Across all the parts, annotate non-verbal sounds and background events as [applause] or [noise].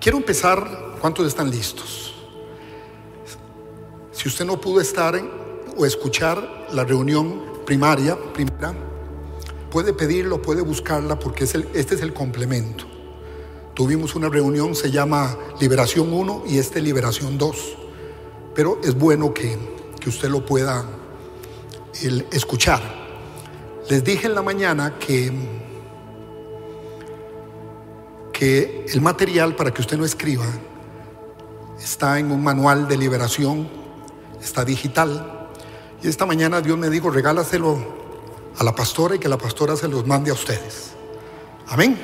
Quiero empezar, ¿cuántos están listos? Si usted no pudo estar o escuchar la reunión primaria, primera, puede pedirlo, puede buscarla porque es el, este es el complemento. Tuvimos una reunión, se llama Liberación 1 y este Liberación 2. Pero es bueno que, que usted lo pueda escuchar. Les dije en la mañana que, que el material para que usted no escriba está en un manual de liberación, está digital. Y esta mañana Dios me dijo, regálaselo a la pastora y que la pastora se los mande a ustedes. Amén.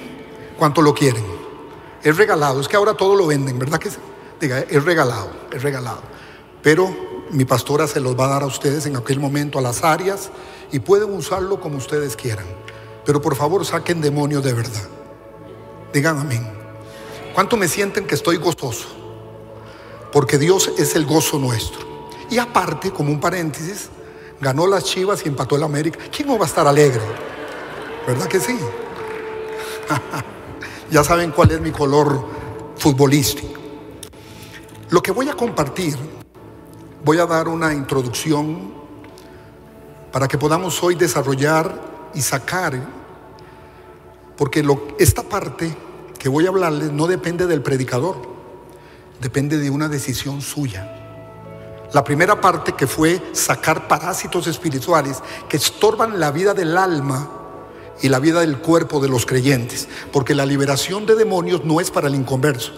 ¿Cuánto lo quieren? Es regalado. Es que ahora todo lo venden, ¿verdad que Diga, es regalado, es regalado. Pero mi pastora se los va a dar a ustedes en aquel momento a las áreas y pueden usarlo como ustedes quieran. Pero por favor saquen demonios de verdad. Digan amén. ¿Cuánto me sienten que estoy gozoso? Porque Dios es el gozo nuestro. Y aparte, como un paréntesis, ganó las Chivas y empató el América. ¿Quién no va a estar alegre? ¿Verdad que sí? [laughs] ya saben cuál es mi color futbolístico. Lo que voy a compartir, voy a dar una introducción para que podamos hoy desarrollar y sacar, porque esta parte que voy a hablarles no depende del predicador, depende de una decisión suya. La primera parte que fue sacar parásitos espirituales que estorban la vida del alma y la vida del cuerpo de los creyentes. Porque la liberación de demonios no es para el inconverso.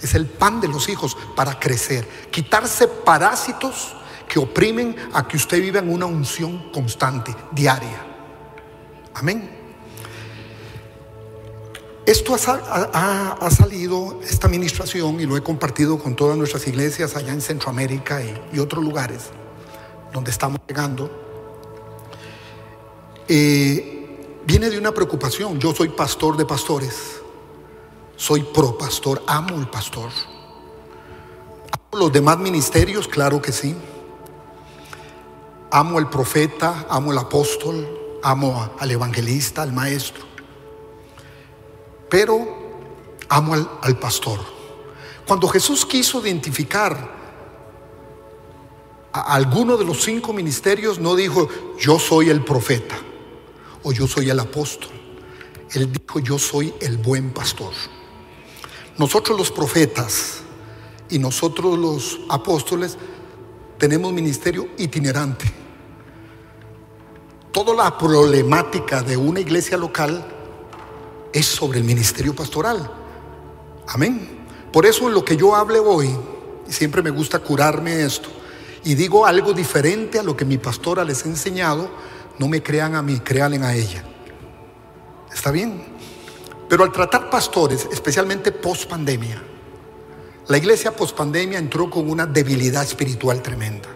Es el pan de los hijos para crecer. Quitarse parásitos que oprimen a que usted viva en una unción constante, diaria. Amén. Esto ha, salido, esta administración, y lo he compartido con todas nuestras iglesias allá en Centroamérica y, otros lugares donde estamos llegando. Eh, viene de una preocupación. Yo soy pastor de pastores. Soy pro pastor, amo el pastor. Amo los demás ministerios, claro que sí. Amo al profeta, amo al apóstol, amo al evangelista, al maestro pero amo al, pastor. Cuando Jesús quiso identificar a alguno de los cinco ministerios, no dijo, yo soy el profeta o yo soy el apóstol. Él dijo, yo soy el buen pastor. Nosotros los profetas y nosotros los apóstoles tenemos ministerio itinerante. Toda la problemática de una iglesia local es sobre el ministerio pastoral. Amén. Por eso lo que yo hable hoy, y siempre me gusta curarme esto, y digo algo diferente a lo que mi pastora les ha enseñado, no me crean a mí, créanle a ella. ¿Está bien? Pero al tratar pastores, especialmente post pandemia, la iglesia post pandemia entró con una debilidad espiritual tremenda.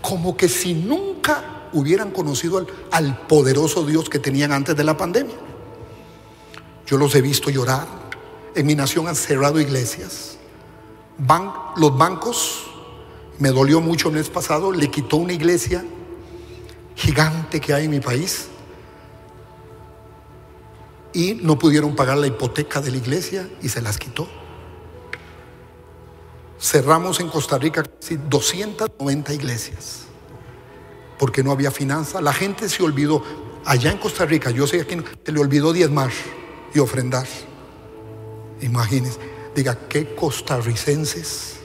Como que si nunca hubieran conocido al poderoso Dios que tenían antes de la pandemia. Yo los he visto llorar. En mi nación han cerrado iglesias. los bancos, me dolió mucho el mes pasado, le quitó una iglesia gigante que hay en mi país y no pudieron pagar la hipoteca de la iglesia y se las quitó. Cerramos en Costa Rica casi 290 iglesias porque no había finanzas. La gente se olvidó. Allá en Costa Rica, yo sé que se le olvidó diezmar y ofrendar. Imagínense, diga, ¿qué costarricenses?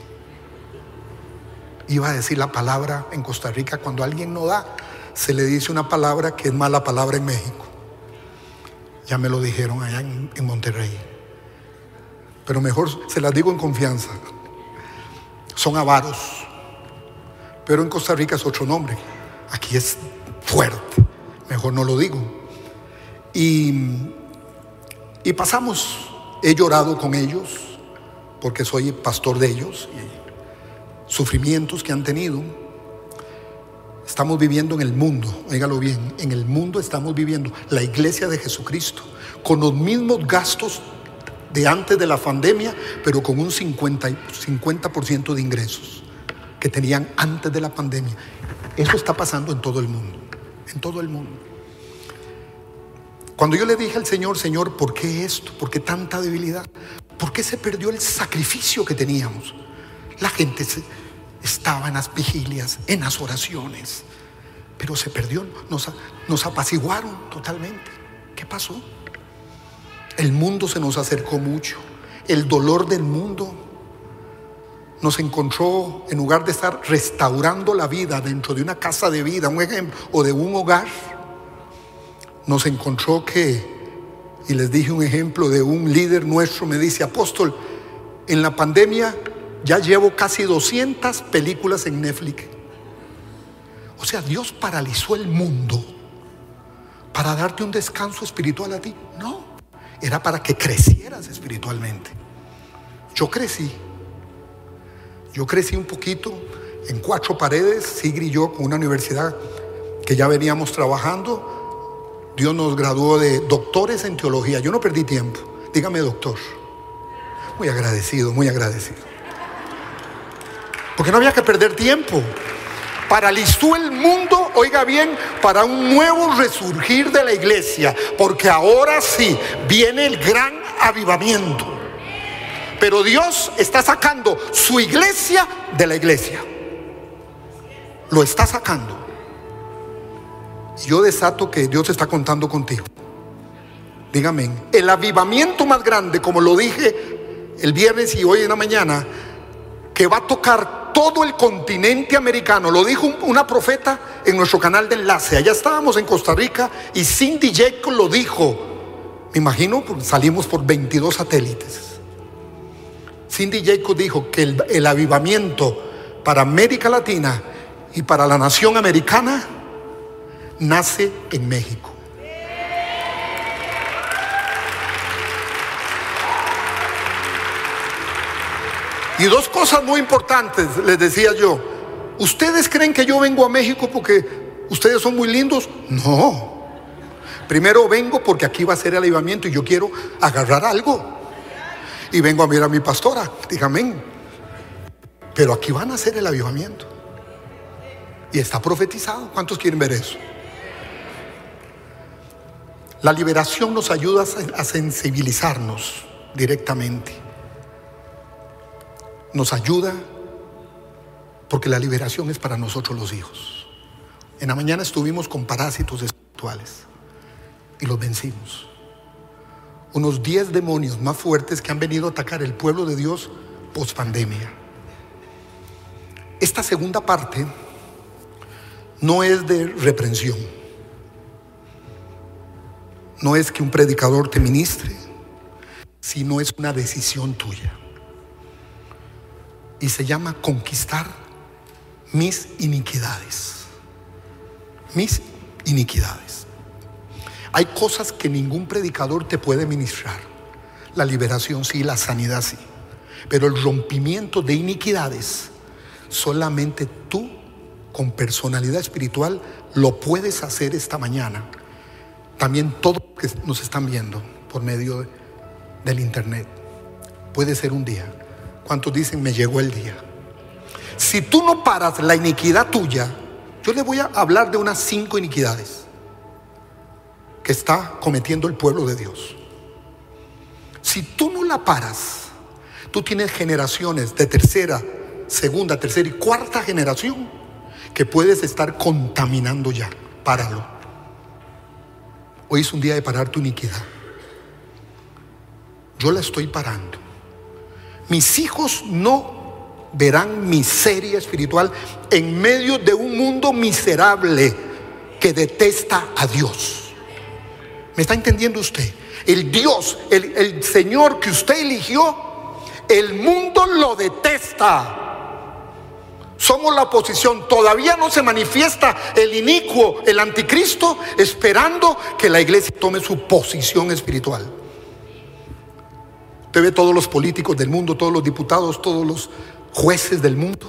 Iba a decir la palabra en Costa Rica, cuando alguien no da, se le dice una palabra que es mala palabra en México. Ya me lo dijeron allá en, en Monterrey. Pero mejor se las digo en confianza. Son avaros. Pero en Costa Rica es otro nombre. Aquí es fuerte. Mejor no lo digo. Y y pasamos, he llorado con ellos, porque soy pastor de ellos, y sufrimientos que han tenido. Estamos viviendo en el mundo, óigalo bien, en el mundo estamos viviendo la iglesia de Jesucristo, con los mismos gastos de antes de la pandemia, pero con un 50, 50 de ingresos que tenían antes de la pandemia. Eso está pasando en todo el mundo, en todo el mundo. Cuando yo le dije al Señor, Señor, ¿por qué esto? ¿Por qué tanta debilidad? ¿Por qué se perdió el sacrificio que teníamos? La gente estaba en las vigilias, en las oraciones, pero se perdió, nos, nos apaciguaron totalmente. ¿Qué pasó? El mundo se nos acercó mucho. El dolor del mundo nos encontró, en lugar de estar restaurando la vida dentro de una casa de vida, un ejemplo, o de un hogar, nos encontró que, y les dije un ejemplo de un líder nuestro, me dice, apóstol, en la pandemia ya llevo casi 200 películas en Netflix. O sea, Dios paralizó el mundo para darte un descanso espiritual a ti. No, era para que crecieras espiritualmente. Yo crecí. Yo crecí un poquito en cuatro paredes, Sigri y yo, con una universidad que ya veníamos trabajando. Dios nos graduó de doctores en teología. Yo no perdí tiempo. Dígame, doctor. Muy agradecido, muy agradecido. Porque no había que perder tiempo. Paralizó el mundo, oiga bien, para un nuevo resurgir de la iglesia. Porque ahora sí viene el gran avivamiento. Pero Dios está sacando su iglesia de la iglesia. Lo está sacando. Yo desato que Dios está contando contigo. Dígame, el avivamiento más grande, como lo dije el viernes y hoy en la mañana, que va a tocar todo el continente americano. Lo dijo una profeta en nuestro canal de enlace. Allá estábamos en Costa Rica y Cindy Jacob lo dijo. Me imagino, salimos por 22 satélites. Cindy Jacob dijo que el avivamiento para América Latina y para la nación americana nace en México. Y dos cosas muy importantes, les decía yo. ¿Ustedes creen que yo vengo a México porque ustedes son muy lindos? No. Primero vengo porque aquí va a ser el avivamiento y yo quiero agarrar algo. Y vengo a mirar a mi pastora, dígame. Pero aquí van a hacer el avivamiento. Y está profetizado. ¿Cuántos quieren ver eso? La liberación nos ayuda a sensibilizarnos directamente nos ayuda porque la liberación es para nosotros los hijos. En la mañana estuvimos con parásitos espirituales y los vencimos. Unos 10 demonios más fuertes que han venido a atacar el pueblo de Dios post pandemia. Esta segunda parte no es de reprensión. No es que un predicador te ministre, sino es una decisión tuya y se llama conquistar mis iniquidades. Mis iniquidades. Hay cosas que ningún predicador te puede ministrar. La liberación sí, la sanidad sí. Pero el rompimiento de iniquidades, solamente tú con personalidad espiritual lo puedes hacer esta mañana. También todos que nos están viendo por medio del internet. Puede ser un día ¿Cuántos dicen, me llegó el día? Si tú no paras la iniquidad tuya, yo le voy a hablar de unas cinco iniquidades que está cometiendo el pueblo de Dios. Si tú no la paras, tú tienes generaciones de tercera, segunda, tercera y cuarta generación que puedes estar contaminando ya. Páralo. Hoy es un día de parar tu iniquidad. Yo la estoy parando. Mis hijos no verán miseria espiritual en medio de un mundo miserable que detesta a Dios. ¿Me está entendiendo usted? El Dios, el, Señor que usted eligió, el mundo lo detesta. Somos la oposición. Todavía no se manifiesta el inicuo, el anticristo, esperando que la iglesia tome su posición espiritual. Usted ve todos los políticos del mundo, todos los diputados, todos los jueces del mundo.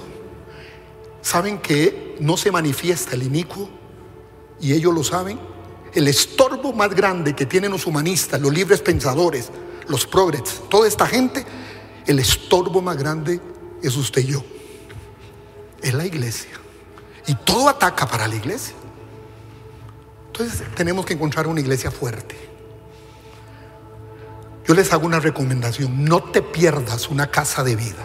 ¿Saben que no se manifiesta el inicuo? Y ellos lo saben. El estorbo más grande que tienen los humanistas, los libres pensadores, los progres, toda esta gente, el estorbo más grande es usted y yo. Es la iglesia. Y todo ataca para la iglesia. Entonces tenemos que encontrar una iglesia fuerte Yo les hago una recomendación, no te pierdas una casa de vida.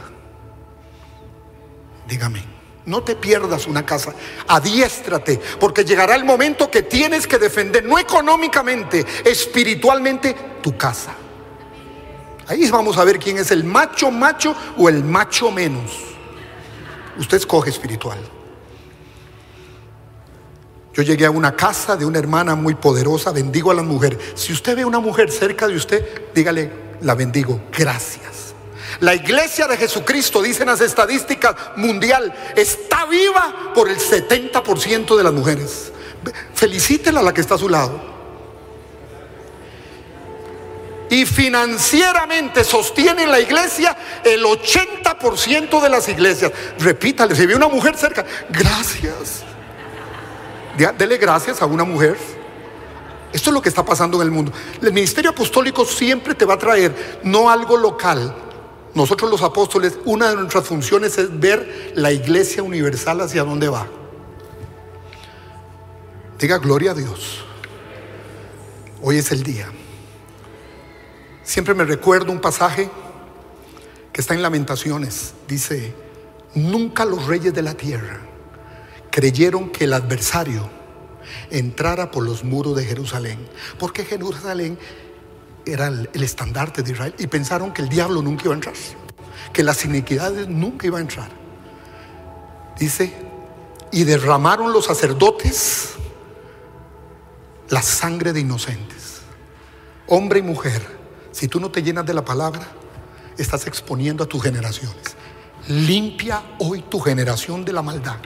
Dígame, no te pierdas una casa, adiéstrate, porque llegará el momento que tienes que defender, no económicamente, espiritualmente, tu casa. Ahí vamos a ver quién es el macho macho o el macho menos. Usted escoge espiritual. Yo llegué a una casa de una hermana muy poderosa, bendigo a la mujer. Si usted ve una mujer cerca de usted, dígale, la bendigo, gracias. La iglesia de Jesucristo, dicen las estadísticas mundial, está viva por el 70% de las mujeres. Felicítela a la que está a su lado. Y financieramente sostienen la iglesia el 80% de las iglesias. Repítale, si ve una mujer cerca, gracias. Dele gracias a una mujer. Esto es lo que está pasando en el mundo. El ministerio apostólico siempre te va a traer no algo local. Nosotros los apóstoles, una de nuestras funciones es ver la iglesia universal hacia dónde va. Diga gloria a Dios. Hoy es el día. Siempre me recuerdo un pasaje que está en Lamentaciones. Dice, nunca los reyes de la tierra creyeron que el adversario entrara por los muros de Jerusalén, porque Jerusalén era el, estandarte de Israel y pensaron que el diablo nunca iba a entrar, que las iniquidades nunca iban a entrar. Dice, y derramaron los sacerdotes la sangre de inocentes, hombre y mujer. Si tú no te llenas de la palabra, estás exponiendo a tus generaciones. Limpia hoy tu generación de la maldad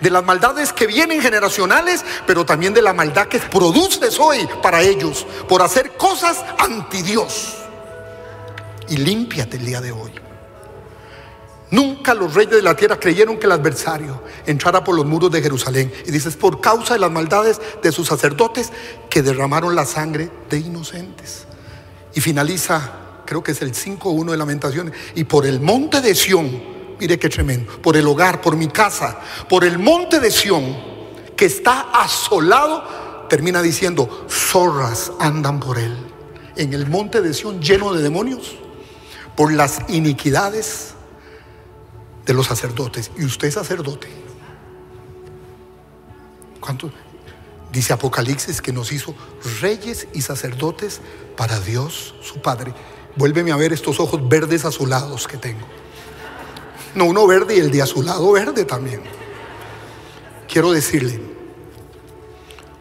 de las maldades que vienen generacionales, pero también de la maldad que produces hoy para ellos por hacer cosas anti Dios. Y límpiate el día de hoy. Nunca los reyes de la tierra creyeron que el adversario entrara por los muros de Jerusalén. Y dices, por causa de las maldades de sus sacerdotes que derramaron la sangre de inocentes. Y finaliza, creo que es el 5.1 de Lamentaciones, y por el monte de Sión Mire qué tremendo. Por el hogar, por mi casa, por el monte de Sión, que está asolado, termina diciendo, zorras andan por él. En el monte de Sión lleno de demonios, por las iniquidades de los sacerdotes. Y usted es sacerdote. ¿Cuánto? Dice Apocalipsis que nos hizo reyes y sacerdotes para Dios, su Padre. Vuélveme a ver estos ojos verdes azulados que tengo. No uno verde y el de a su lado verde también. Quiero decirle,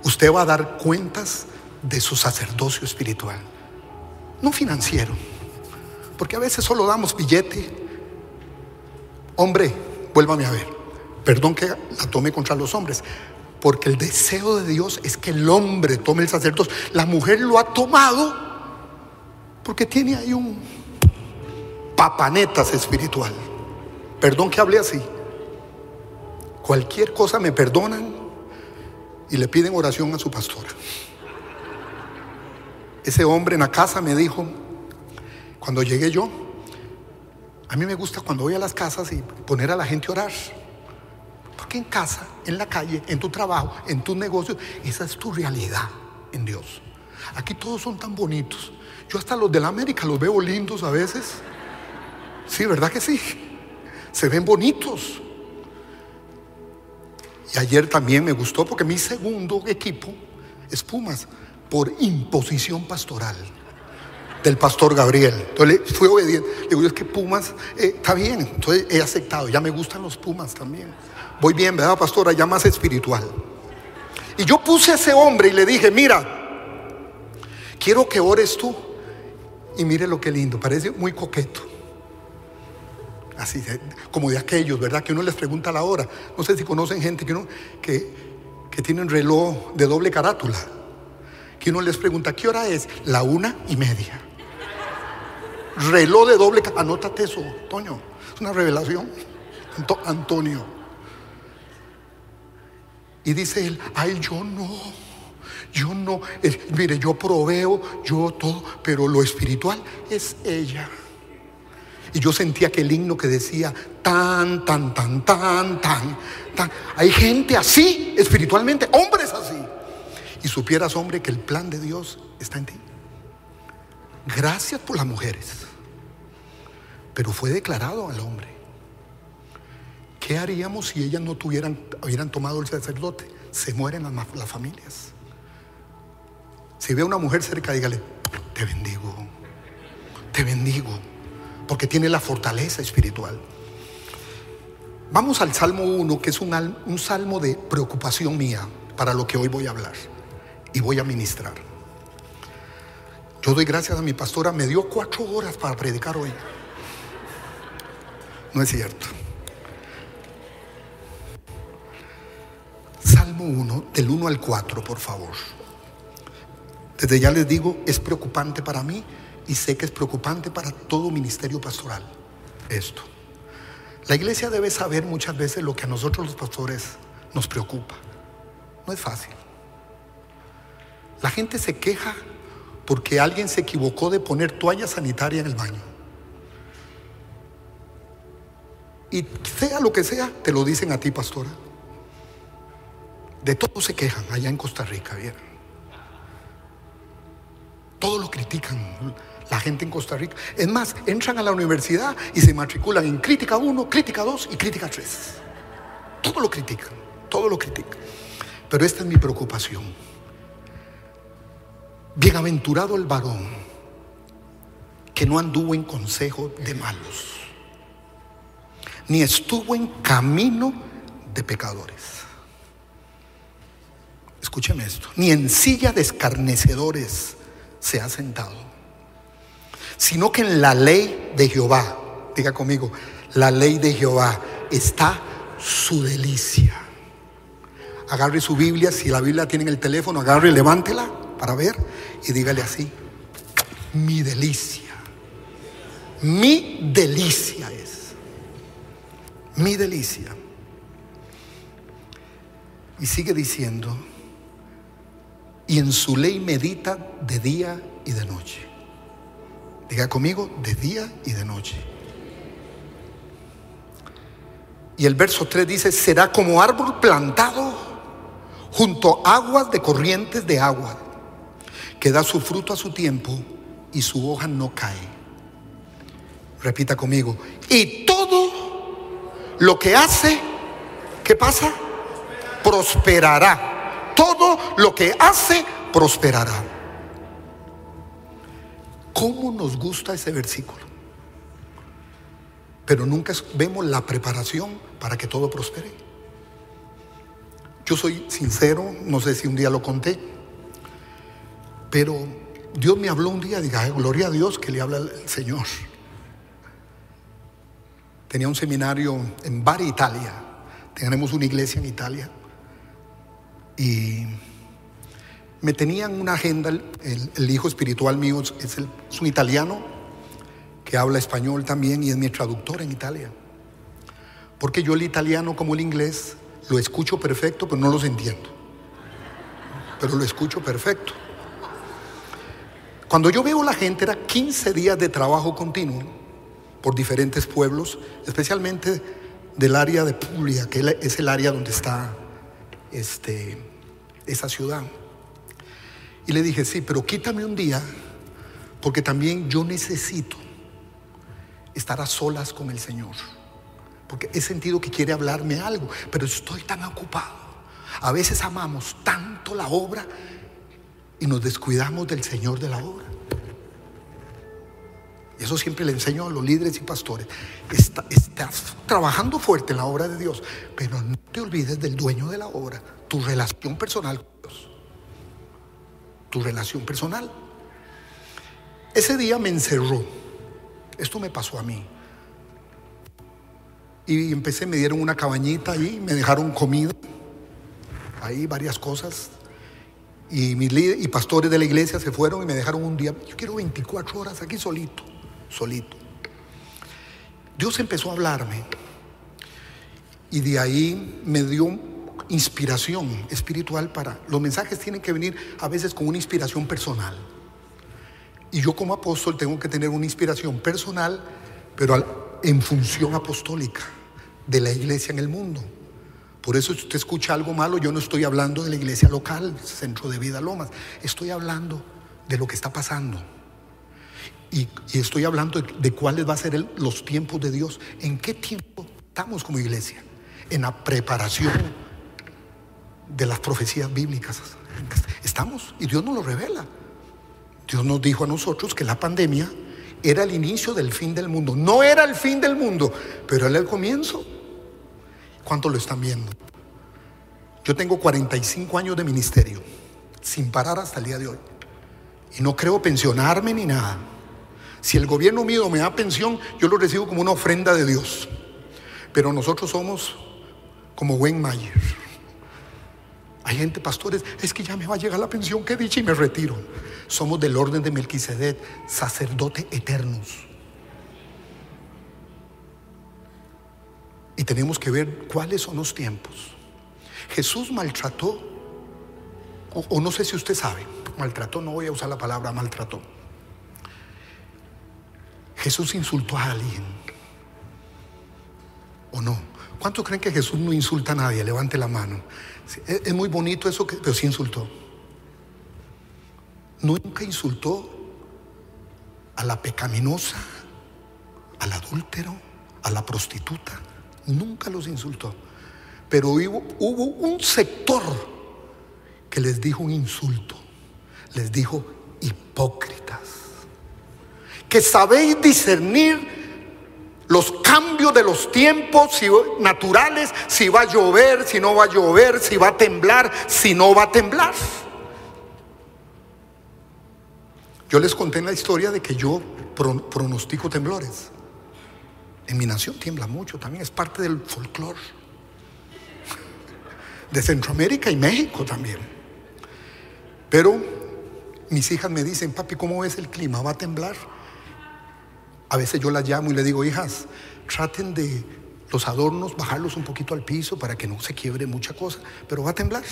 usted va a dar cuentas de su sacerdocio espiritual, no financiero, porque a veces solo damos billete. Hombre, vuélvame a ver, perdón que la tome contra los hombres, porque el deseo de Dios es que el hombre tome el sacerdocio. La mujer lo ha tomado porque tiene ahí un papanetas espiritual. Perdón que hable así. Cualquier cosa me perdonan y le piden oración a su pastora. Ese hombre en la casa me dijo, cuando llegué yo, a mí me gusta cuando voy a las casas y poner a la gente a orar. Porque en casa, en la calle, en tu trabajo, en tus negocios, esa es tu realidad en Dios. Aquí todos son tan bonitos. Yo hasta los de la América los veo lindos a veces. Sí, ¿verdad que sí? se ven bonitos. Y ayer también me gustó porque mi segundo equipo es Pumas por imposición pastoral del pastor Gabriel. Entonces fui obediente. Le digo, es que Pumas eh, está bien. Entonces he aceptado. Ya me gustan los Pumas también. Voy bien, ¿verdad, pastora? Ya más espiritual. Y yo puse a ese hombre y le dije, mira, quiero que ores tú. Y mire lo que lindo, parece muy coqueto así como de aquellos, ¿verdad? Que uno les pregunta la hora. No sé si conocen gente que, uno, que, tienen reloj de doble carátula. Que uno les pregunta, ¿qué hora es? La una y media. Reloj de doble carátula. Anótate eso, Toño. Es una revelación. Antonio. Y dice él, ay, yo no. Yo no. mire, yo proveo, yo todo, pero lo espiritual es ella. Y yo sentía que el himno que decía tan, tan, tan, tan, tan, tan. Hay gente así espiritualmente, hombres así. Y supieras, hombre, que el plan de Dios está en ti. Gracias por las mujeres. Pero fue declarado al hombre. ¿Qué haríamos si ellas no tuvieran, hubieran tomado el sacerdote? Se mueren las, las familias. Si ve a una mujer cerca, dígale, te bendigo, te bendigo, porque tiene la fortaleza espiritual. Vamos al Salmo 1, que es un, un salmo de preocupación mía para lo que hoy voy a hablar y voy a ministrar. Yo doy gracias a mi pastora, me dio cuatro horas para predicar hoy. No es cierto. Salmo 1, del 1 al 4, por favor. Desde ya les digo, es preocupante para mí y sé que es preocupante para todo ministerio pastoral esto. La iglesia debe saber muchas veces lo que a nosotros los pastores nos preocupa. No es fácil. La gente se queja porque alguien se equivocó de poner toalla sanitaria en el baño. Y sea lo que sea, te lo dicen a ti, pastora. De todo se quejan allá en Costa Rica, ¿vieron? Todo lo critican la gente en Costa Rica. Es más, entran a la universidad y se matriculan en crítica 1, crítica 2 y crítica 3. Todo lo critican, todo lo critican. Pero esta es mi preocupación. Bienaventurado el varón que no anduvo en consejo de malos, ni estuvo en camino de pecadores. Escúcheme esto, ni en silla de escarnecedores se ha sentado, sino que en la ley de Jehová, diga conmigo, la ley de Jehová está su delicia. Agarre su Biblia, si la Biblia tiene en el teléfono, agarre y levántela para ver y dígale así, mi delicia, mi delicia es, mi delicia. Y sigue diciendo, y en su ley medita de día y de noche. Diga conmigo, de día y de noche. Y el verso 3 dice, será como árbol plantado junto a aguas de corrientes de agua, que da su fruto a su tiempo y su hoja no cae. Repita conmigo, y todo lo que hace, ¿qué pasa? Prosperará todo lo que hace prosperará. ¿Cómo nos gusta ese versículo? Pero nunca vemos la preparación para que todo prospere. Yo soy sincero, no sé si un día lo conté, pero Dios me habló un día, diga, gloria a Dios que le habla el Señor. Tenía un seminario en Bari, Italia. Tenemos una iglesia en Italia. Y me tenían una agenda, el, hijo espiritual mío es, un italiano que habla español también y es mi traductor en Italia. Porque yo el italiano como el inglés lo escucho perfecto, pero no los entiendo. Pero lo escucho perfecto. Cuando yo veo la gente, era 15 días de trabajo continuo por diferentes pueblos, especialmente del área de Puglia, que es el área donde está este, esa ciudad. Y le dije, sí, pero quítame un día, porque también yo necesito estar a solas con el Señor. Porque he sentido que quiere hablarme algo, pero estoy tan ocupado. A veces amamos tanto la obra y nos descuidamos del Señor de la obra. Y eso siempre le enseño a los líderes y pastores. estás trabajando fuerte en la obra de Dios, pero no te olvides del dueño de la obra, tu relación personal con Dios. Tu relación personal. Ese día me encerró. Esto me pasó a mí. Y empecé, me dieron una cabañita ahí, me dejaron comida, ahí varias cosas. Y mis líderes y pastores de la iglesia se fueron y me dejaron un día. Yo quiero 24 horas aquí solito solito. Dios empezó a hablarme y de ahí me dio inspiración espiritual para... Los mensajes tienen que venir a veces con una inspiración personal. Y yo como apóstol tengo que tener una inspiración personal, pero en función apostólica de la iglesia en el mundo. Por eso si usted escucha algo malo, yo no estoy hablando de la iglesia local, Centro de Vida Lomas, estoy hablando de lo que está pasando. Y, estoy hablando de, cuáles va a ser los tiempos de Dios. ¿En qué tiempo estamos como iglesia? En la preparación de las profecías bíblicas. Estamos y Dios nos lo revela. Dios nos dijo a nosotros que la pandemia era el inicio del fin del mundo. No era el fin del mundo, pero era el comienzo. ¿Cuánto lo están viendo? Yo tengo 45 años de ministerio, sin parar hasta el día de hoy. Y no creo pensionarme ni nada. Si el gobierno mío me da pensión, yo lo recibo como una ofrenda de Dios. Pero nosotros somos como Wayne Mayer. Hay gente, pastores, es que ya me va a llegar la pensión que he dicho y me retiro. Somos del orden de Melquisedec, sacerdote eternos. Y tenemos que ver cuáles son los tiempos. Jesús maltrató, o, o no sé si usted sabe, maltrató, no voy a usar la palabra maltrató. Jesús insultó a alguien. ¿O no? ¿Cuántos creen que Jesús no insulta a nadie? Levante la mano. Es muy bonito eso, pero sí insultó. Nunca insultó a la pecaminosa, al adúltero, a la prostituta. Nunca los insultó. Pero hubo un sector que les dijo un insulto. Les dijo hipócritas. Que sabéis discernir los cambios de los tiempos naturales, si va a llover, si no va a llover, si va a temblar, si no va a temblar. Yo les conté la historia de que yo pronostico temblores. En mi nación tiembla mucho, también es parte del folclore. De Centroamérica y México también. Pero mis hijas me dicen, papi, ¿cómo ves el clima? ¿Va a temblar? A veces yo las llamo y le digo, hijas, traten de los adornos, bajarlos un poquito al piso para que no se quiebre mucha cosa, pero va a temblar.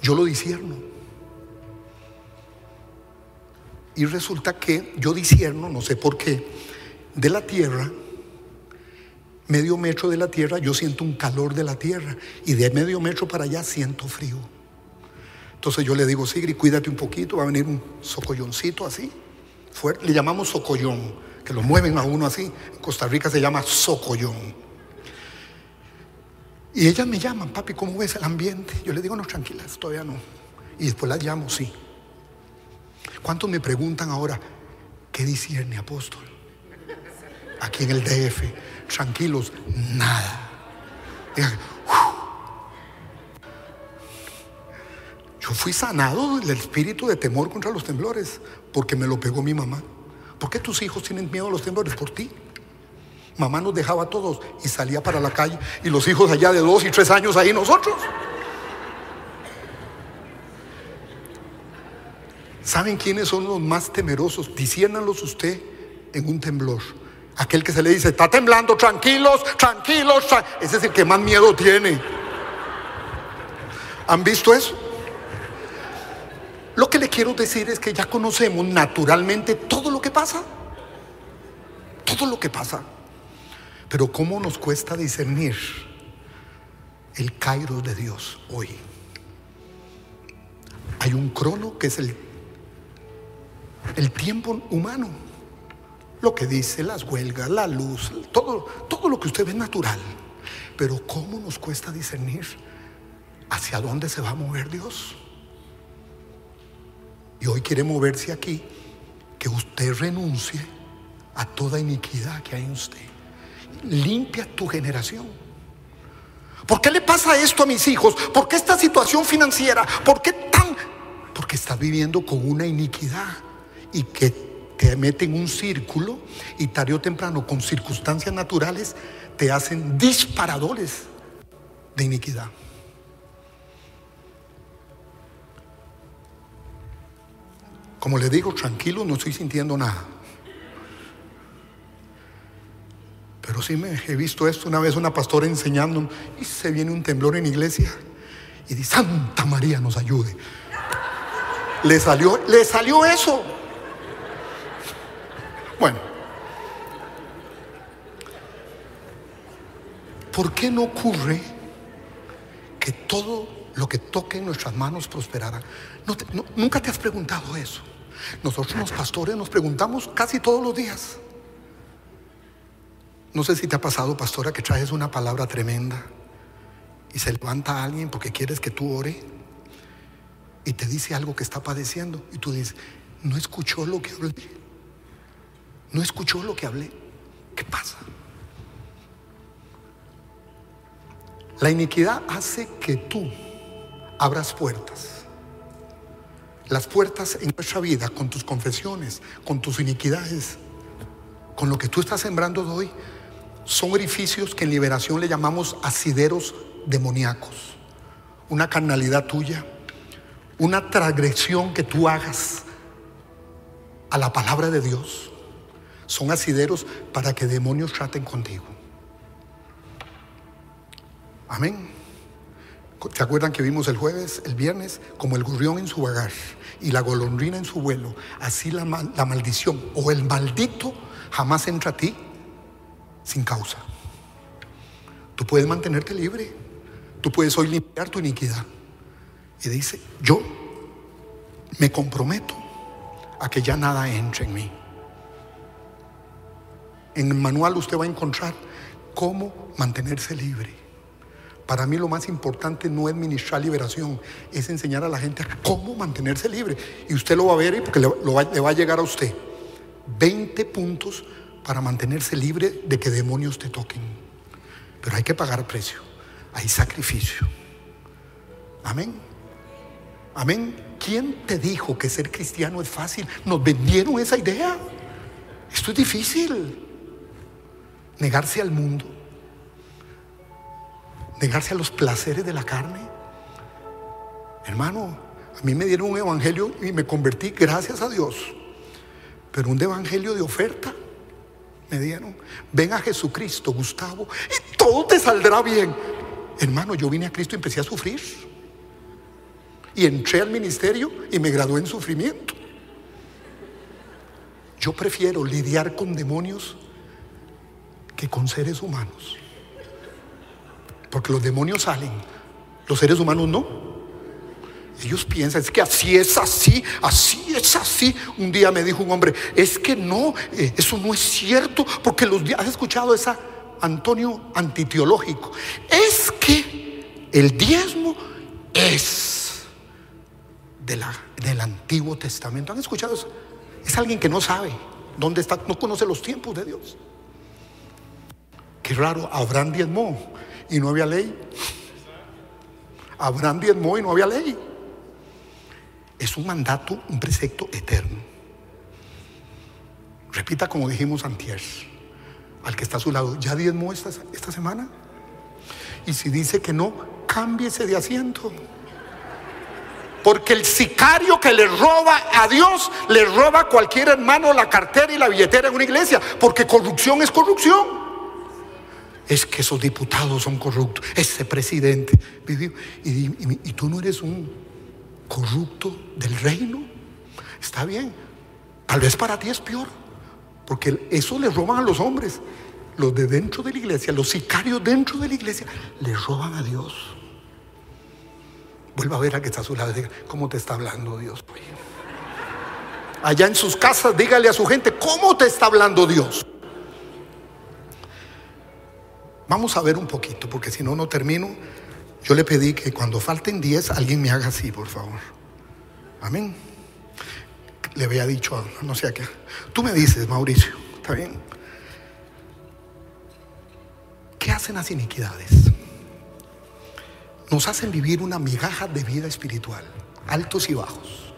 Yo lo disierno. Y resulta que yo disierno, no sé por qué, de la tierra, medio metro de la tierra, yo siento un calor de la tierra. Y de medio metro para allá siento frío. Entonces yo le digo, Sigri, cuídate un poquito, va a venir un socolloncito así. Fuerte. Le llamamos socollón que lo mueven a uno así. En Costa Rica se llama socollón. Y ellas me llaman, papi, ¿cómo ves el ambiente? Yo le digo, no, tranquilas, todavía no. Y después las llamo, sí. ¿Cuántos me preguntan ahora, qué discierne apóstol? Aquí en el DF, tranquilos, nada. Yo fui sanado del espíritu de temor contra los temblores porque me lo pegó mi mamá. ¿Por qué tus hijos tienen miedo a los temblores? Por ti. Mamá nos dejaba a todos y salía para la calle y los hijos allá de dos y tres años ahí nosotros. ¿Saben quiénes son los más temerosos? Diciéndolos usted en un temblor. Aquel que se le dice, está temblando, tranquilos, tranquilos. Ese es el que más miedo tiene. ¿Han visto eso? Lo que le quiero decir es que ya conocemos naturalmente todo lo que pasa. Todo lo que pasa. Pero ¿cómo nos cuesta discernir el Cairo de Dios hoy? Hay un crono que es el, el tiempo humano. Lo que dice las huelgas, la luz, todo, todo lo que usted ve natural. Pero ¿cómo nos cuesta discernir hacia dónde se va a mover Dios? Y hoy quiere moverse aquí, que usted renuncie a toda iniquidad que hay en usted. Limpia tu generación. ¿Por qué le pasa esto a mis hijos? ¿Por qué esta situación financiera? ¿Por qué tan? Porque estás viviendo con una iniquidad y que te mete en un círculo y tarde o temprano con circunstancias naturales te hacen disparadores de iniquidad. Como le digo, tranquilo, no estoy sintiendo nada. Pero sí me he visto esto una vez una pastora enseñando y se viene un temblor en iglesia y dice, Santa María nos ayude. Le salió, le salió eso. Bueno, ¿por qué no ocurre que todo lo que toque en nuestras manos prosperara? nunca te has preguntado eso. Nosotros los pastores nos preguntamos casi todos los días. No sé si te ha pasado, pastora, que traes una palabra tremenda y se levanta alguien porque quieres que tú ore y te dice algo que está padeciendo y tú dices, no escuchó lo que hablé. No escuchó lo que hablé. ¿Qué pasa? La iniquidad hace que tú abras puertas. Las puertas en nuestra vida con tus confesiones, con tus iniquidades, con lo que tú estás sembrando hoy, son orificios que en liberación le llamamos asideros demoníacos. Una carnalidad tuya, una transgresión que tú hagas a la palabra de Dios, son asideros para que demonios traten contigo. Amén. ¿Se acuerdan que vimos el jueves, el viernes, como el gurrión en su vagar y la golondrina en su vuelo? Así la, la maldición o el maldito jamás entra a ti sin causa. Tú puedes mantenerte libre. Tú puedes hoy limpiar tu iniquidad. Y dice, yo me comprometo a que ya nada entre en mí. En el manual usted va a encontrar cómo mantenerse libre. Para mí lo más importante no es ministrar liberación, es enseñar a la gente cómo mantenerse libre. Y usted lo va a ver porque le, va, le va a llegar a usted. 20 puntos para mantenerse libre de que demonios te toquen. Pero hay que pagar precio, hay sacrificio. Amén. Amén. ¿Quién te dijo que ser cristiano es fácil? Nos vendieron esa idea. Esto es difícil. Negarse al mundo. Negarse a los placeres de la carne. Hermano, a mí me dieron un evangelio y me convertí, gracias a Dios. Pero un evangelio de oferta me dieron. Ven a Jesucristo, Gustavo, y todo te saldrá bien. Hermano, yo vine a Cristo y empecé a sufrir. Y entré al ministerio y me gradué en sufrimiento. Yo prefiero lidiar con demonios que con seres humanos. Porque los demonios salen, los seres humanos no. Ellos piensan, es que así es así, así es así. Un día me dijo un hombre, es que no, eh, eso no es cierto, porque los días, has escuchado esa Antonio antiteológico. Es que el diezmo es de la, del Antiguo Testamento. ¿Han escuchado eso? Es alguien que no sabe dónde está, no conoce los tiempos de Dios. Qué raro, Abraham diezmó y no había ley. Abraham diezmó y no había ley. Es un mandato, un precepto eterno. Repita como dijimos antier, al que está a su lado, ¿ya diezmó esta, esta semana? Y si dice que no, cámbiese de asiento. Porque el sicario que le roba a Dios, le roba a cualquier hermano la cartera y la billetera en una iglesia. Porque corrupción es corrupción. Es que esos diputados son corruptos. Ese presidente y, y tú no eres un corrupto del reino. Está bien. Tal vez para ti es peor. Porque eso le roban a los hombres. Los de dentro de la iglesia, los sicarios dentro de la iglesia, le roban a Dios. Vuelva a ver a que está a su lado y diga, ¿cómo te está hablando Dios? Allá en sus casas, dígale a su gente, ¿cómo te está hablando Dios? Vamos a ver un poquito, porque si no, no termino. Yo le pedí que cuando falten 10, alguien me haga así, por favor. Amén. Le había dicho, no sé a qué. Tú me dices, Mauricio, ¿está bien? ¿Qué hacen las iniquidades? Nos hacen vivir una migaja de vida espiritual, altos y bajos.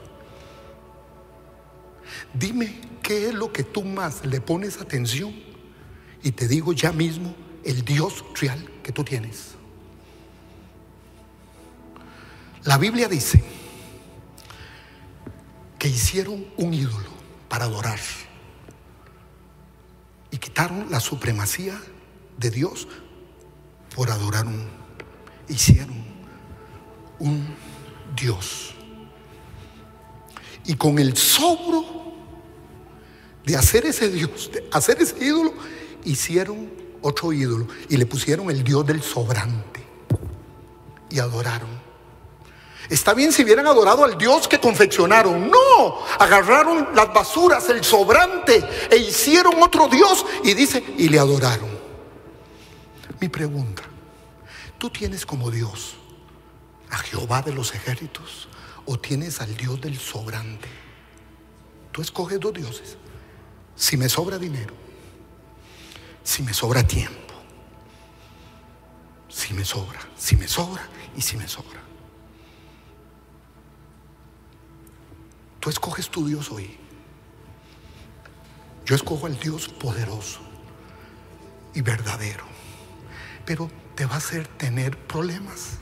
Dime qué es lo que tú más le pones atención y te digo ya mismo el Dios real que tú tienes. La Biblia dice que hicieron un ídolo para adorar y quitaron la supremacía de Dios por adorar un, hicieron un Dios. Y con el sobro de hacer ese Dios, de hacer ese ídolo, hicieron otro ídolo y le pusieron el Dios del sobrante y adoraron. Está bien si hubieran adorado al Dios que confeccionaron. No, agarraron las basuras, el sobrante, e hicieron otro Dios. Y dice, y le adoraron. Mi pregunta, ¿tú tienes como Dios a Jehová de los ejércitos o tienes al Dios del sobrante? Tú escoges dos dioses. Si me sobra dinero, si me sobra tiempo, si me sobra, si me sobra y si me sobra. Tú escoges tu Dios hoy. Yo escojo al Dios poderoso y verdadero. Pero te va a hacer tener problemas.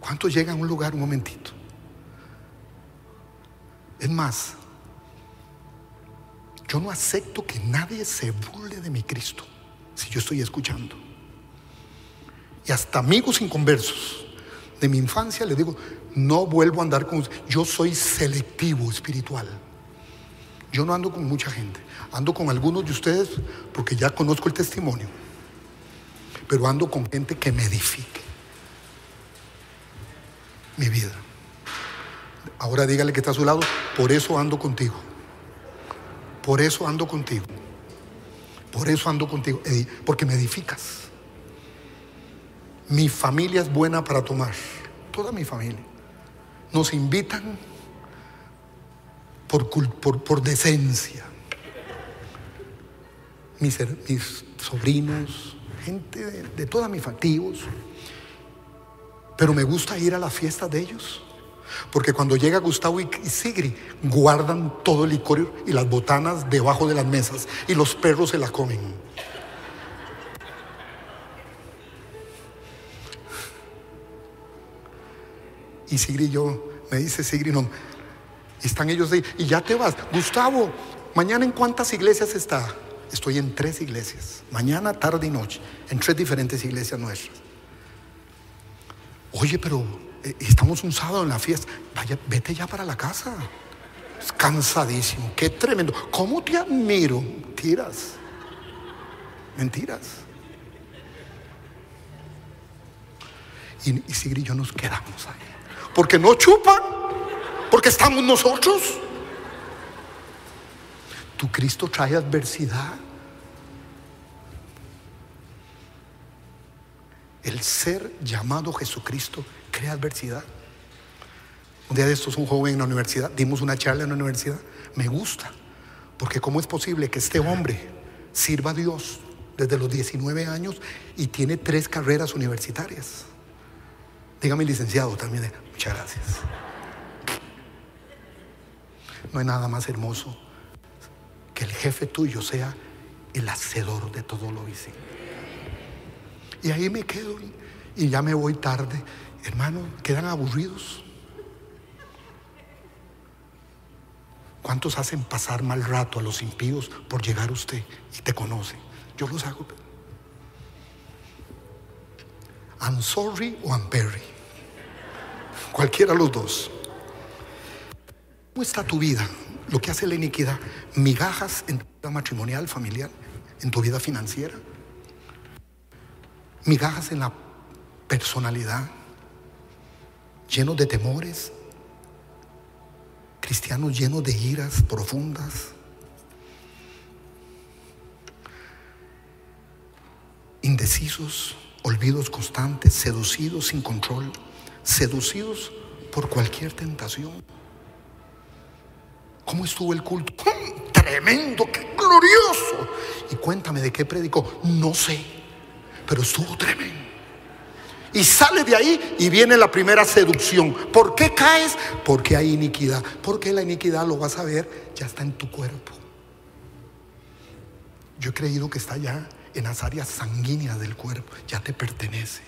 ¿Cuántos llegan a un lugar un momentito? Es más, yo no acepto que nadie se burle de mi Cristo si yo estoy escuchando. Y hasta amigos inconversos de mi infancia les digo, no vuelvo a andar con Yo soy selectivo espiritual. Yo no ando con mucha gente. Ando con algunos de ustedes porque ya conozco el testimonio. Pero ando con gente que me edifique mi vida. Ahora dígale que está a su lado, por eso ando contigo. Por eso ando contigo. Por eso ando contigo, porque me edificas. Mi familia es buena para tomar, toda mi familia. Nos invitan por, por, decencia. Mis, mis, sobrinos, gente de, de todas mis tíos. Pero me gusta ir a la fiesta de ellos. Porque cuando llega Gustavo y Sigri, guardan todo el licor y las botanas debajo de las mesas y los perros se las comen. Y Sigri yo, me dice Sigri, no, están ellos ahí, y ya te vas. Gustavo, mañana en cuántas iglesias está? Estoy en tres iglesias, mañana, tarde y noche, en tres diferentes iglesias nuestras. Oye, pero estamos un sábado en la fiesta, vaya, vete ya para la casa. Es cansadísimo, qué tremendo. ¿Cómo te admiro? Mentiras. Mentiras. Y, y Sigrid y yo nos quedamos ahí. Porque no chupan, porque estamos nosotros. Tu Cristo trae adversidad. El ser llamado Jesucristo crea adversidad. Un día de estos, un joven en la universidad, dimos una charla en la universidad. Me gusta, porque ¿cómo es posible que este hombre sirva a Dios desde los 19 años y tiene tres carreras universitarias? Dígame, licenciado, también. Muchas gracias. No hay nada más hermoso que el jefe tuyo sea el hacedor de todo lo visible. Y ahí me quedo y ya me voy tarde Hermano, quedan aburridos. ¿Cuántos hacen pasar mal rato a los impíos por llegar a usted y te conoce? Yo los hago. I'm sorry o I'm very. Cualquiera de los dos. ¿Cómo está tu vida? Lo que hace la iniquidad. Migajas en tu vida matrimonial, familiar, en tu vida financiera. Migajas en la personalidad llenos de temores, cristianos llenos de iras profundas, indecisos, olvidos constantes, seducidos sin control, seducidos por cualquier tentación. ¿Cómo estuvo el culto? ¡Mm! Tremendo, qué glorioso. Y cuéntame de qué predicó. No sé, pero estuvo tremendo. Y sale de ahí y viene la primera seducción. ¿Por qué caes? Porque hay iniquidad. Porque la iniquidad lo vas a ver, ya está en tu cuerpo. Yo he creído que está ya en las áreas sanguíneas del cuerpo, ya te pertenece.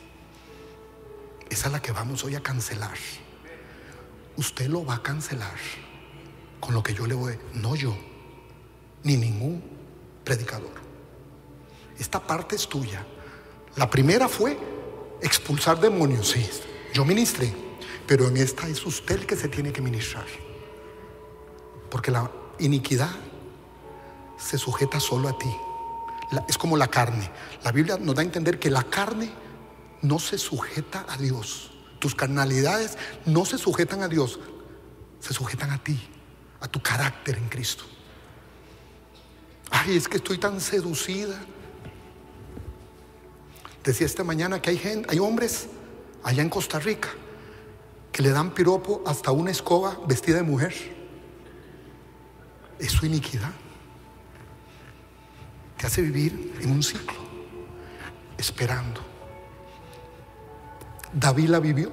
Esa es la que vamos hoy a cancelar. Usted lo va a cancelar con lo que yo le voy, no yo, ni ningún predicador. Esta parte es tuya. La primera fue Expulsar demonios, sí. Yo ministré. Pero en esta es usted el que se tiene que ministrar. Porque la iniquidad se sujeta solo a ti. es como la carne. La Biblia nos da a entender que la carne no se sujeta a Dios. tus carnalidades no se sujetan a Dios, se sujetan a ti, a tu carácter en Cristo. Ay, es que estoy tan seducida. Decía esta mañana que hay gente, hay hombres allá en Costa Rica que le dan piropo hasta una escoba vestida de mujer. Es su iniquidad. Te hace vivir en un ciclo, esperando. David la vivió.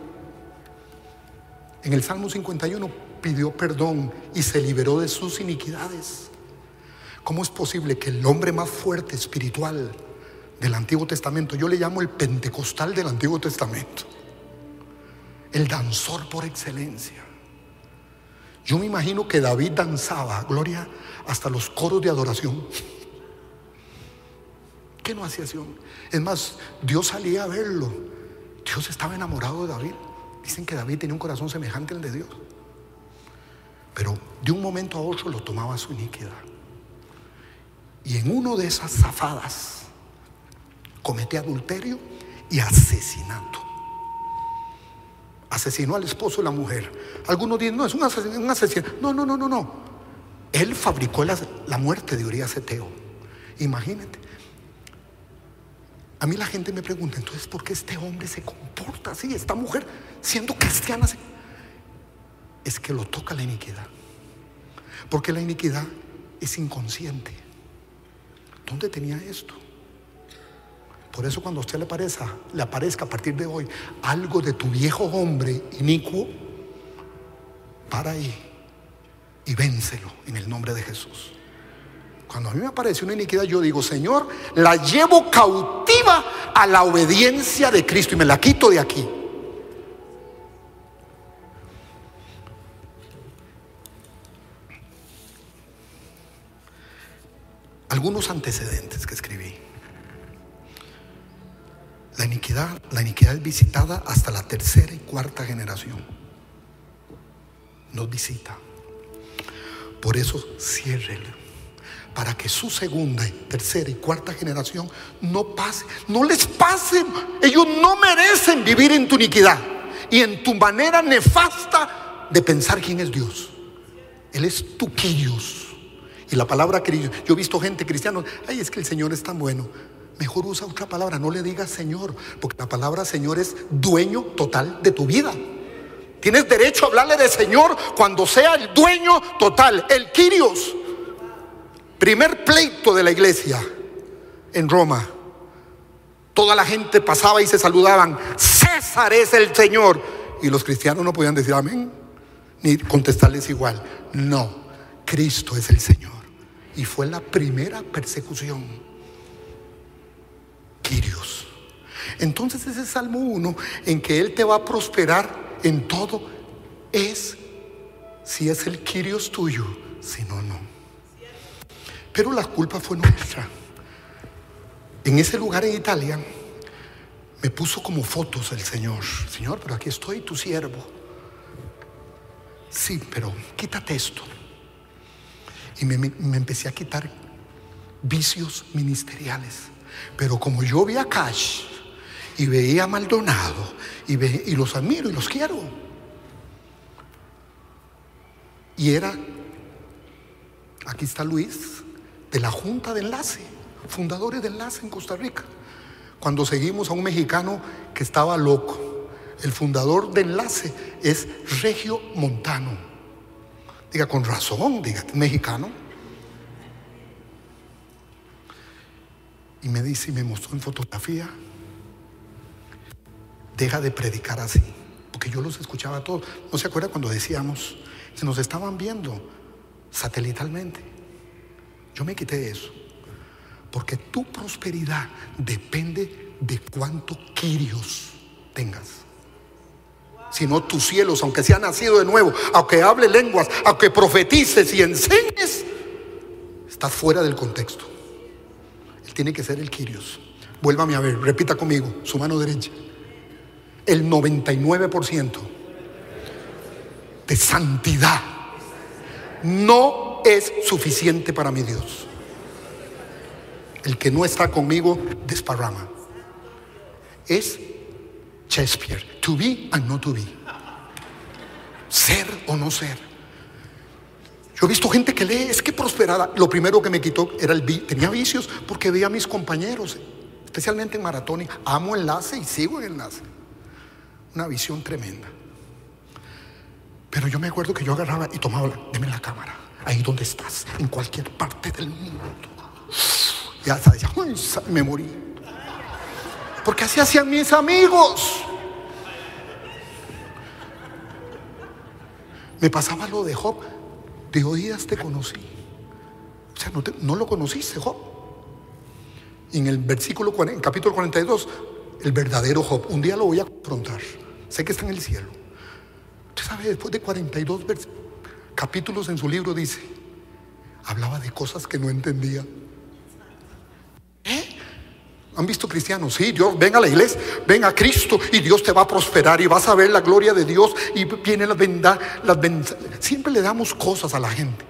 En el Salmo 51 pidió perdón y se liberó de sus iniquidades. ¿Cómo es posible que el hombre más fuerte espiritual del Antiguo Testamento, yo le llamo el pentecostal del Antiguo Testamento, el danzor por excelencia, yo me imagino que David danzaba, gloria, hasta los coros de adoración. ¿Qué no hacía así? Es más, Dios salía a verlo. Dios estaba enamorado de David. Dicen que David tenía un corazón semejante al de Dios. Pero de un momento a otro lo tomaba su iniquidad. Y en uno de esas zafadas comete adulterio y asesinato. Asesinó al esposo de la mujer. Algunos dicen, no, es un asesino. No, no, no, no, no. Él fabricó la, la muerte de Urias Eteo. Imagínate. A mí la gente me pregunta, entonces, ¿por qué este hombre se comporta así? Esta mujer, siendo cristiana, es que lo toca la iniquidad. Porque la iniquidad es inconsciente. ¿Dónde tenía esto? Por eso cuando a usted le aparezca, le aparezca a partir de hoy algo de tu viejo hombre inicuo, para ahí y vénselo en el nombre de Jesús. Cuando a mí me aparece una iniquidad, yo digo, Señor, la llevo cautiva a la obediencia de Cristo y me la quito de aquí. Algunos antecedentes que escribí. La iniquidad, la iniquidad es visitada hasta la tercera y cuarta generación. Nos visita. Por eso ciérrele para que su segunda, tercera y cuarta generación no pase, no les pase. Ellos no merecen vivir en tu iniquidad y en tu manera nefasta de pensar quién es Dios. Él es tu Dios. Y la palabra que yo he visto gente cristiana, ay, es que el Señor es tan bueno. Mejor usa otra palabra, no le digas Señor, porque la palabra Señor es dueño total de tu vida. Tienes derecho a hablarle de Señor cuando sea el dueño total, el Kyrios. Primer pleito de la iglesia en Roma. Toda la gente pasaba y se saludaban. César es el Señor. Y los cristianos no podían decir amén, ni contestarles igual. No, Cristo es el Señor. Y fue la primera persecución. Entonces ese Salmo 1 en que Él te va a prosperar en todo es si es el Quirios tuyo, si no, no. Pero la culpa fue nuestra. En ese lugar en Italia me puso como fotos el Señor. Señor, pero aquí estoy, tu siervo. Sí, pero quítate esto. Y me, empecé a quitar vicios ministeriales. Pero como yo vi a Cash y veía a Maldonado y, y los admiro y los quiero. Y era, aquí está Luis, de la Junta de Enlace, fundadores de Enlace en Costa Rica. Cuando seguimos a un mexicano que estaba loco, el fundador de Enlace es Regio Montano. Diga, con razón, diga, mexicano. Y me dice y me mostró en fotografía, deja de predicar así, porque yo los escuchaba todos. ¿No se acuerda cuando decíamos, se nos estaban viendo satelitalmente? Yo me quité eso. Porque tu prosperidad depende de cuánto quirios tengas. Si no, tus cielos, aunque sea nacido de nuevo, aunque hable lenguas, aunque profetices y enseñes, estás fuera del contexto. Tiene que ser el quirios. Vuélvame a ver, repita conmigo, su mano derecha. El 99% de santidad no es suficiente para mi Dios. El que no está conmigo desparrama. Es Shakespeare, to be and not to be. Ser o no ser. Yo he visto gente que lee, es que prosperada. Lo primero que me quitó era el tenía vicios porque veía a mis compañeros, especialmente en maratón. Amo enlace y sigo en enlace. Una visión tremenda. Pero yo me acuerdo que yo agarraba y tomaba, deme la cámara, ahí donde estás, en cualquier parte del mundo. Ya sabes, me morí. Porque así hacían mis amigos. Me pasaba lo de Job. De oídas te conocí. O sea, no, lo conociste, Job. Y en el versículo, en capítulo 42, el verdadero Job. Un día lo voy a confrontar. Sé que está en el cielo. Usted sabe, después de 42 capítulos en su libro dice, hablaba de cosas que no entendía. ¿Eh? ¿Han visto cristianos? Sí, Dios, ven a la iglesia, ven a Cristo y Dios te va a prosperar y vas a ver la gloria de Dios y viene la benda, las Siempre le damos cosas a la gente.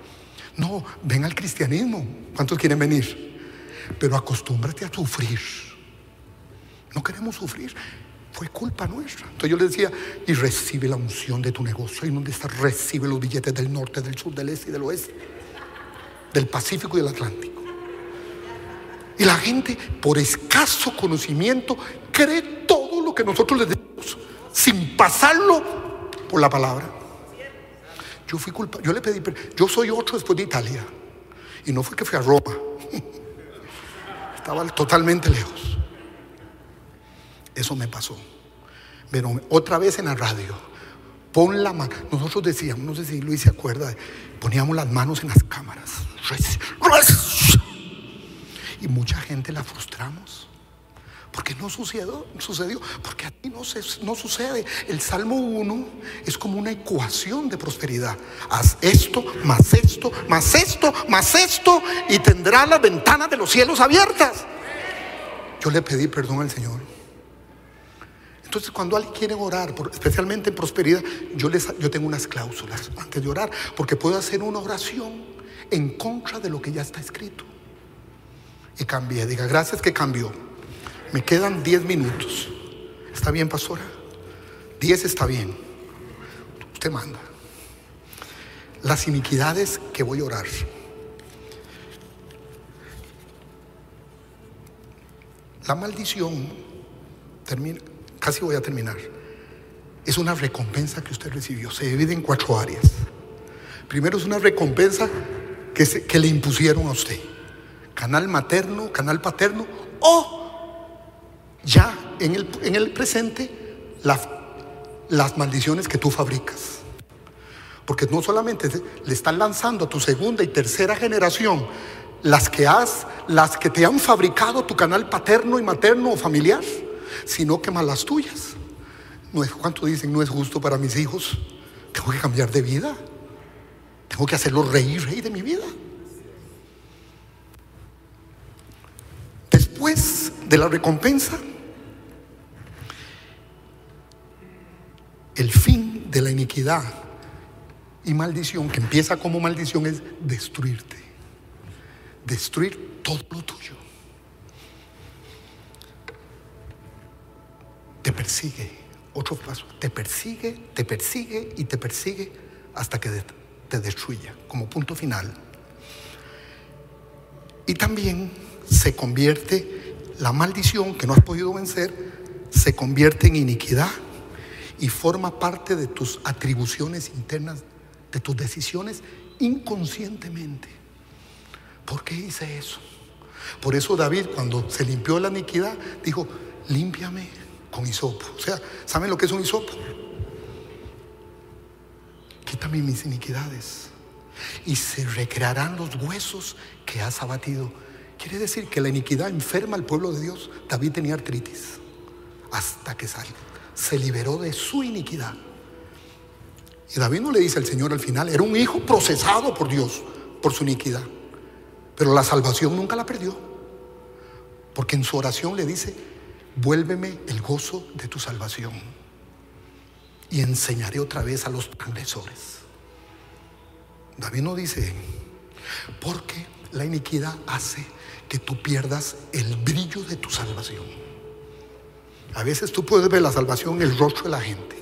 No, ven al cristianismo. ¿Cuántos quieren venir? Pero acostúmbrate a sufrir. No queremos sufrir. Fue culpa nuestra. Entonces yo le decía, y recibe la unción de tu negocio. ¿Y dónde está? Recibe los billetes del norte, del sur, del este y del oeste. Del Pacífico y del Atlántico. Y la gente, por escaso conocimiento, cree todo lo que nosotros les decimos, sin pasarlo por la palabra. Yo fui culpa, yo le pedí, yo soy otro después de Italia. Y no fue que fui a Roma. [laughs] Estaba totalmente lejos. Eso me pasó. Pero otra vez en la radio, pon la mano. Nosotros decíamos, no sé si Luis se acuerda, poníamos las manos en las cámaras. Y mucha gente la frustramos. Porque no sucedió, sucedió, porque a ti no, no sucede. El Salmo 1 es como una ecuación de prosperidad. Haz esto, más esto, más esto, más esto, y tendrá las ventanas de los cielos abiertas. Yo le pedí perdón al Señor. Entonces, cuando alguien quiere orar, especialmente en prosperidad, yo, les, yo tengo unas cláusulas antes de orar, porque puedo hacer una oración en contra de lo que ya está escrito y cambié. Diga, gracias que cambió. Me quedan 10 minutos. ¿Está bien, pastora? 10 está bien. Usted manda. Las iniquidades que voy a orar. La maldición, termina, casi voy a terminar, es una recompensa que usted recibió. Se divide en cuatro áreas. Primero es una recompensa que, que le impusieron a usted canal materno, canal paterno, o ya en el, en el presente las, las maldiciones que tú fabricas. Porque no solamente le están lanzando a tu segunda y tercera generación las que has, las que te han fabricado tu canal paterno y materno o familiar, sino que más las tuyas. No es cuánto dicen, no es justo para mis hijos. Tengo que cambiar de vida. Tengo que hacerlo reír, rey de mi vida. Después de la recompensa, el fin de la iniquidad y maldición, que empieza como maldición, es destruirte. Destruir todo lo tuyo. Te persigue. Otro paso. Te persigue, te persigue y te persigue hasta que te destruya, como punto final. Y también se convierte la maldición que no has podido vencer, se convierte en iniquidad y forma parte de tus atribuciones internas, de tus decisiones inconscientemente. ¿Por qué hice eso? Por eso David cuando se limpió la iniquidad dijo, límpiame con hisopo. O sea, ¿saben lo que es un hisopo? Quítame mis iniquidades y se recrearán los huesos que has abatido Quiere decir que la iniquidad enferma al pueblo de Dios. David tenía artritis hasta que salió. Se liberó de su iniquidad. Y David no le dice al Señor al final, era un hijo procesado por Dios por su iniquidad. Pero la salvación nunca la perdió. Porque en su oración le dice, vuélveme el gozo de tu salvación. Y enseñaré otra vez a los transgresores. David no dice, porque la iniquidad hace que tú pierdas el brillo de tu salvación. A veces tú puedes ver la salvación en el rostro de la gente.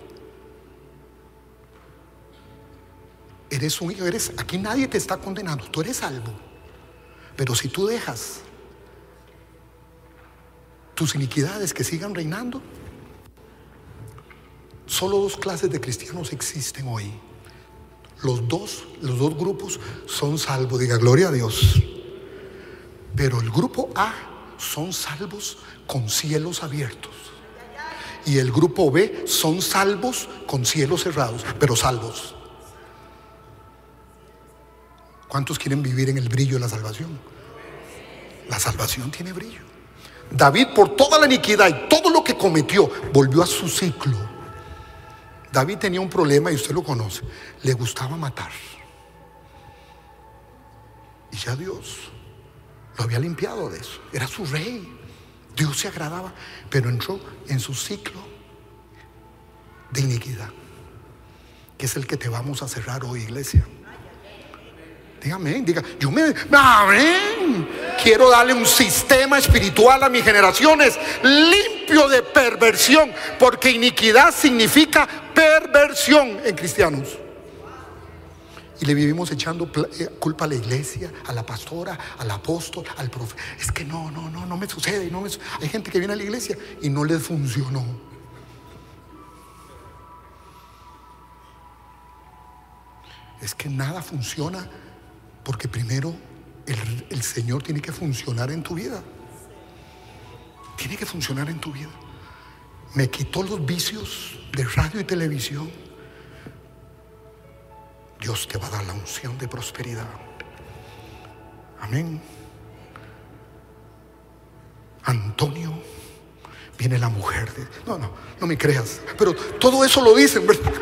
Eres un hijo, eres, aquí nadie te está condenando, tú eres salvo. Pero si tú dejas tus iniquidades que sigan reinando, solo dos clases de cristianos existen hoy. Los dos, los dos grupos son salvos, diga gloria a Dios. Pero el grupo A son salvos con cielos abiertos. Y el grupo B son salvos con cielos cerrados, pero salvos. ¿Cuántos quieren vivir en el brillo de la salvación? La salvación tiene brillo. David por toda la iniquidad y todo lo que cometió volvió a su ciclo. David tenía un problema y usted lo conoce. Le gustaba matar. Y ya Dios lo había limpiado de eso. Era su rey. Dios se agradaba, pero entró en su ciclo de iniquidad, que es el que te vamos a cerrar hoy, iglesia. Dígame, diga, yo me, amén. Quiero darle un sistema espiritual a mis generaciones limpio de perversión, porque iniquidad significa perversión en cristianos. Y le vivimos echando eh, culpa a la iglesia, a la pastora, al apóstol, al profeta. Es que no, no, no, no me sucede. No Hay gente que viene a la iglesia y no le funcionó. Es que nada funciona porque primero el, Señor tiene que funcionar en tu vida. Tiene que funcionar en tu vida. Me quitó los vicios de radio y televisión. Dios te va a dar la unción de prosperidad. Amén. Antonio, viene la mujer de... No, no, no me creas. Pero todo eso lo dicen, ¿verdad?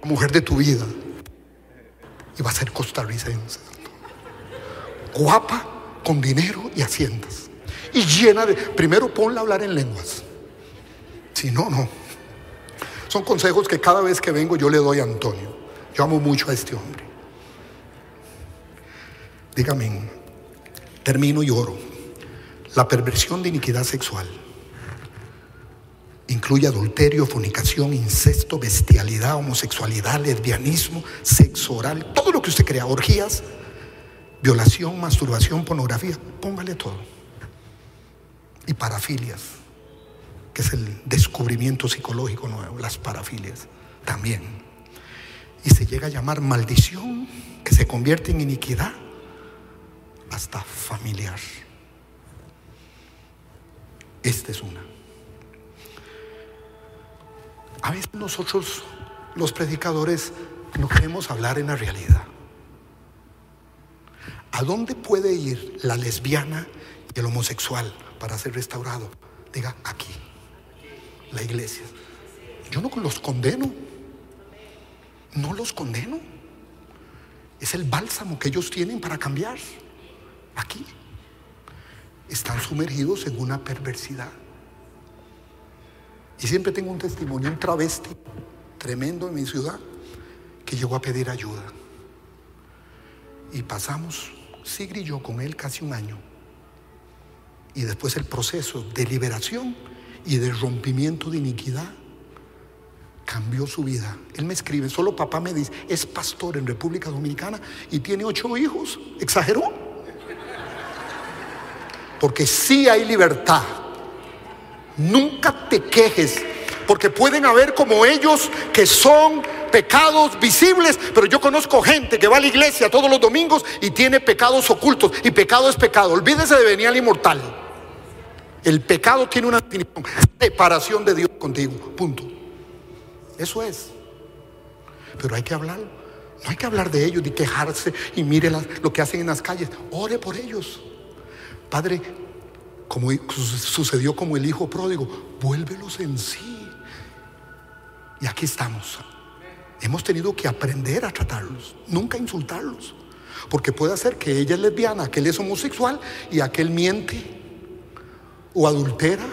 La mujer de tu vida y va a ser costarricense. Guapa, con dinero y haciendas. Y llena de... Primero ponla a hablar en lenguas. Si no, no. Son consejos que cada vez que vengo yo le doy a Antonio. Yo amo mucho a este hombre. Dígame, termino y oro. La perversión de iniquidad sexual Incluye adulterio, fornicación, incesto, bestialidad, homosexualidad, lesbianismo, sexo oral, todo lo que usted crea, orgías, violación, masturbación, pornografía, póngale todo. Y parafilias, que es el descubrimiento psicológico nuevo, las parafilias también. Y se llega a llamar maldición, que se convierte en iniquidad, hasta familiar. Esta es una. A veces nosotros, los predicadores, no queremos hablar en la realidad. ¿A dónde puede ir la lesbiana y el homosexual para ser restaurado? Diga, aquí, la iglesia. Yo no los condeno. No los condeno. Es el bálsamo que ellos tienen para cambiar. Aquí. Están sumergidos en una perversidad. Y siempre tengo un testimonio, un travesti tremendo en mi ciudad, que llegó a pedir ayuda. Y pasamos, Sigri y yo, con él casi un año. Y después el proceso de liberación y de rompimiento de iniquidad cambió su vida. Él me escribe, solo papá me dice, es pastor en República Dominicana y tiene ocho hijos. ¿Exageró? Porque sí hay libertad Nunca te quejes, porque pueden haber como ellos que son pecados visibles, pero yo conozco gente que va a la iglesia todos los domingos y tiene pecados ocultos, y pecado es pecado. Olvídese de venir al inmortal. El pecado tiene una definición, separación de Dios contigo, punto. Eso es. Pero hay que hablar. No hay que hablar de ellos, ni quejarse y mire lo que hacen en las calles. Ore por ellos. Padre, como sucedió como el hijo pródigo, vuélvelos en sí. Y aquí estamos. Hemos tenido que aprender a tratarlos, nunca insultarlos. Porque puede ser que ella es lesbiana, aquel es homosexual y aquel miente o adultera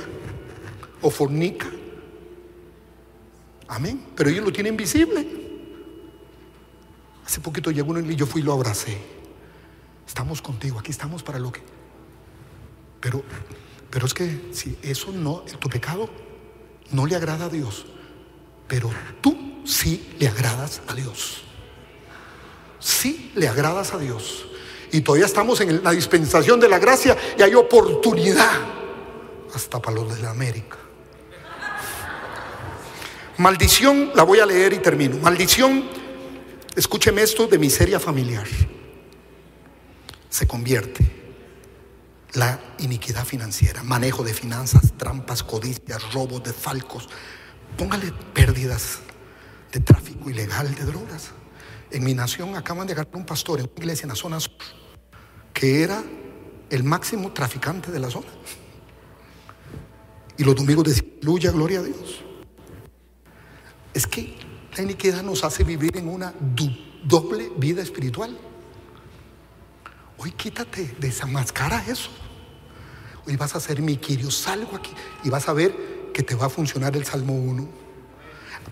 o fornica. Amén. Pero ellos lo tienen visible. Hace poquito llegó uno y yo fui y lo abracé. Estamos contigo, aquí estamos para lo que pero, Pero es que si eso no, tu pecado no le agrada a Dios, pero tú sí le agradas a Dios. Sí le agradas a Dios. Y todavía estamos en la dispensación de la gracia y hay oportunidad hasta para los de la América. Maldición, la voy a leer y termino. Maldición, escúcheme esto de miseria familiar. Se convierte la iniquidad financiera, manejo de finanzas, trampas, codicias, robos, de falcos. Póngale pérdidas de tráfico ilegal de drogas. En mi nación acaban de agarrar un pastor en una iglesia en la zona sur que era el máximo traficante de la zona. Y los domingos decían, aleluya, gloria a Dios. Es que la iniquidad nos hace vivir en una doble vida espiritual. Hoy quítate, desamascara eso. Hoy vas a ser mi quirio, salgo aquí y vas a ver que te va a funcionar el Salmo 1.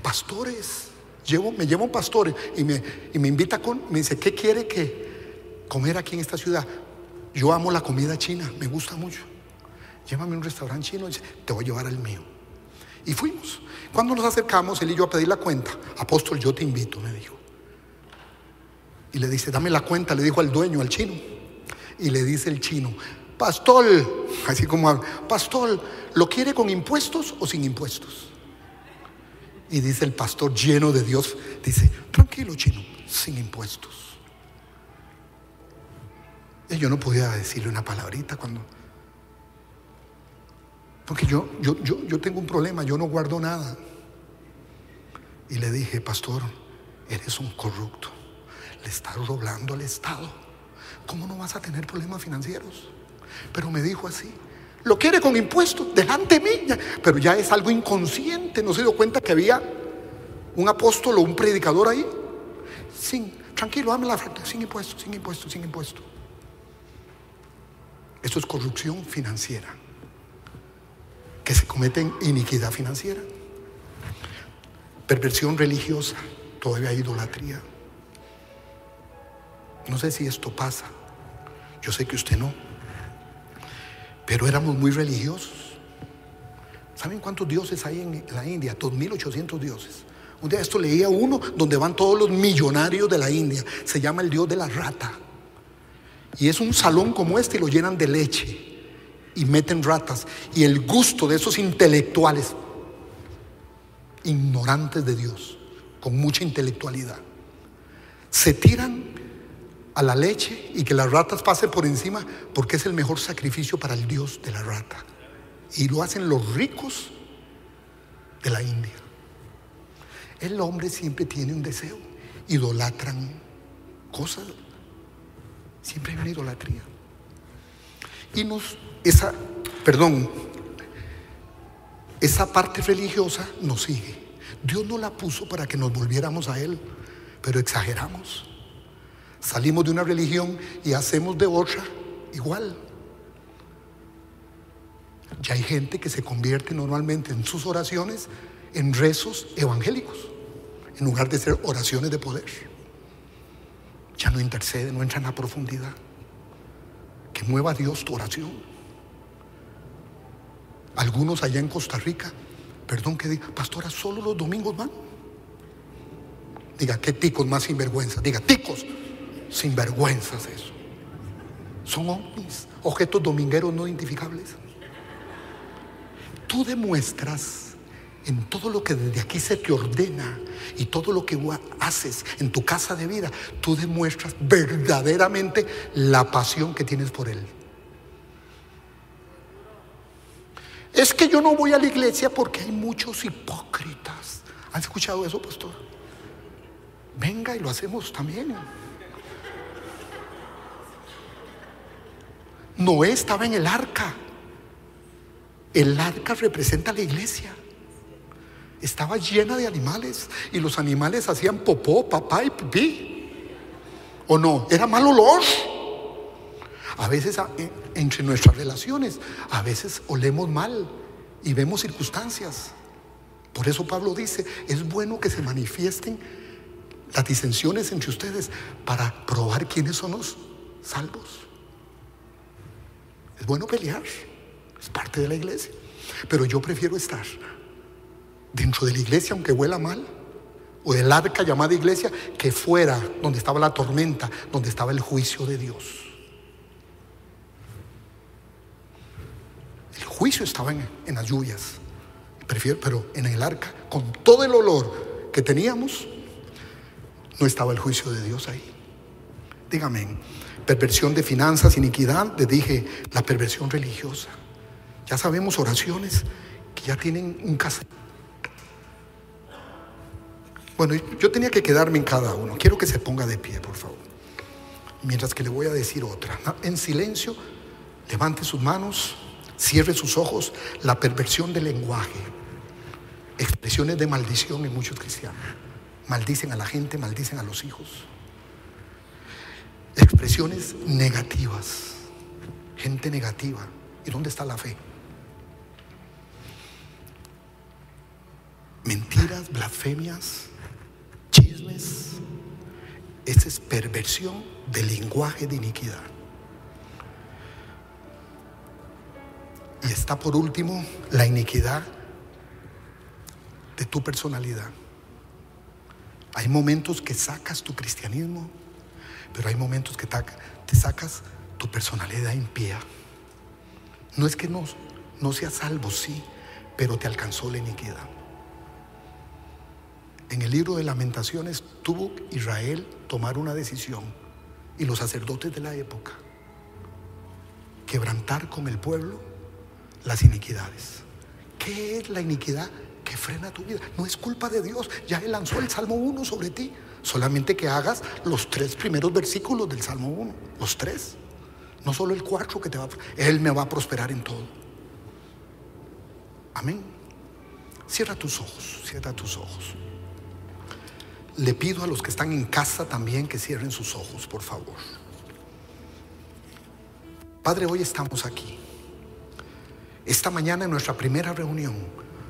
Pastores, llevo, me llevo pastores y me, y me invita con, me dice, ¿qué quiere que comer aquí en esta ciudad? Yo amo la comida china, me gusta mucho. Llévame a un restaurante chino y dice, te voy a llevar al mío. Y fuimos. Cuando nos acercamos, él y yo a pedir la cuenta, apóstol, yo te invito, me dijo. Y le dice, dame la cuenta, le dijo al dueño, al chino. Y le dice el chino, pastor, así como habla, pastor, ¿lo quiere con impuestos o sin impuestos? Y dice el pastor lleno de Dios, dice, tranquilo chino, sin impuestos. Y yo no podía decirle una palabrita cuando porque yo, yo, yo, yo tengo un problema, yo no guardo nada. Y le dije, pastor, eres un corrupto, le estás roblando al Estado. ¿Cómo no vas a tener problemas financieros? Pero me dijo así, lo quiere con impuestos, delante de mí. Pero ya es algo inconsciente, no se dio cuenta que había un apóstol o un predicador ahí. Sin, tranquilo, dame la frente, sin impuestos, sin impuestos, sin impuestos. Esto es corrupción financiera que se cometen iniquidad financiera, perversión religiosa, todavía hay idolatría. No sé si esto pasa, yo sé que usted no, pero éramos muy religiosos. ¿Saben cuántos dioses hay en la India? 2.800 dioses. Un día esto leía uno donde van todos los millonarios de la India. Se llama el dios de la rata. Y es un salón como este y lo llenan de leche y meten ratas. Y el gusto de esos intelectuales, ignorantes de Dios, con mucha intelectualidad, se tiran a la leche y que las ratas pasen por encima porque es el mejor sacrificio para el Dios de la rata. Y lo hacen los ricos de la India. El hombre siempre tiene un deseo, idolatran cosas, siempre hay una idolatría. Y nos esa, perdón, esa parte religiosa nos sigue. Dios no la puso para que nos volviéramos a Él, pero exageramos. Salimos de una religión y hacemos de otra igual. Ya hay gente que se convierte normalmente en sus oraciones en rezos evangélicos, en lugar de ser oraciones de poder. Ya no intercede, no entra en la profundidad. Que mueva Dios tu oración. Algunos allá en Costa Rica, perdón que diga, pastora, solo los domingos van. Diga, qué ticos más sinvergüenza. Diga, ticos sinvergüenzas eso. Son ovnis, objetos domingueros no identificables. Tú demuestras en todo lo que desde aquí se te ordena y todo lo que haces en tu casa de vida, tú demuestras verdaderamente la pasión que tienes por Él. Es que yo no voy a la iglesia porque hay muchos hipócritas. ¿Han escuchado eso, pastor? Venga y lo hacemos también. Noé estaba en el arca. El arca representa la iglesia. Estaba llena de animales y los animales hacían popó, papá y pipí. ¿O no? Era mal olor. A veces eh, entre nuestras relaciones, a veces olemos mal y vemos circunstancias. Por eso Pablo dice, es bueno que se manifiesten las disensiones entre ustedes para probar quiénes son los salvos. Es bueno pelear. es parte de la iglesia. Pero yo prefiero estar dentro de la iglesia, aunque huela mal, o del arca llamada iglesia, que fuera donde estaba la tormenta, donde estaba el juicio de Dios. El juicio estaba en, las lluvias, pero en el arca, con todo el olor que teníamos, no estaba el juicio de Dios ahí. Dígame, perversión de finanzas, iniquidad, le dije la perversión religiosa. Ya sabemos oraciones que ya tienen un caso. Bueno, yo tenía que quedarme en cada uno. Quiero que se ponga de pie, por favor. Mientras que le voy a decir otra. En silencio, levante sus manos, cierre sus ojos. La perversión del lenguaje. Expresiones de maldición en muchos cristianos. Maldicen a la gente, maldicen a los hijos. Expresiones negativas. Gente negativa. ¿Y dónde está la fe? Mentiras, blasfemias, chismes. Esa es perversión del lenguaje de iniquidad. Y está por último la iniquidad de tu personalidad. Hay momentos que sacas tu cristianismo, pero hay momentos que te sacas tu personalidad impía. No es que no, no seas salvo, sí, pero te alcanzó la iniquidad. En el libro de lamentaciones tuvo Israel tomar una decisión y los sacerdotes de la época quebrantar con el pueblo las iniquidades. ¿Qué es la iniquidad que frena tu vida? No es culpa de Dios. Ya Él lanzó el Salmo 1 sobre ti. Solamente que hagas los tres primeros versículos del Salmo 1. Los tres. No solo el cuarto que te va a... Él me va a prosperar en todo. Amén. Cierra tus ojos, cierra tus ojos. Le pido a los que están en casa también que cierren sus ojos, por favor. Padre, hoy estamos aquí. Esta mañana en nuestra primera reunión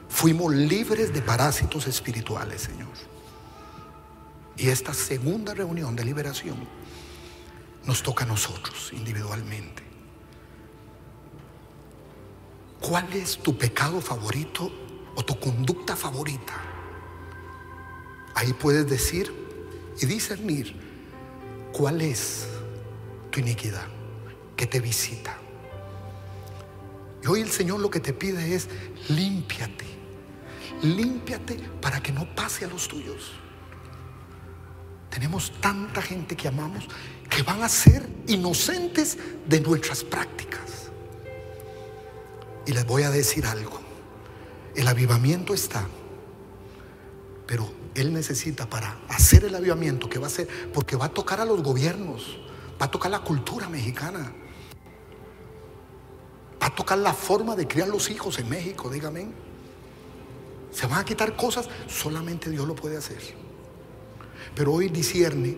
fuimos libres de parásitos espirituales, Señor. Y esta segunda reunión de liberación nos toca a nosotros individualmente. ¿Cuál es tu pecado favorito o tu conducta favorita? Ahí puedes decir y discernir cuál es tu iniquidad que te visita. Y hoy el Señor lo que te pide es límpiate, límpiate para que no pase a los tuyos. Tenemos tanta gente que amamos que van a ser inocentes de nuestras prácticas. Y les voy a decir algo, el avivamiento está, pero él necesita para hacer el avivamiento que va a hacer, porque va a tocar a los gobiernos, va a tocar la cultura mexicana, va a tocar la forma de criar los hijos en México, dígame. Se van a quitar cosas, solamente Dios lo puede hacer. Pero hoy discierne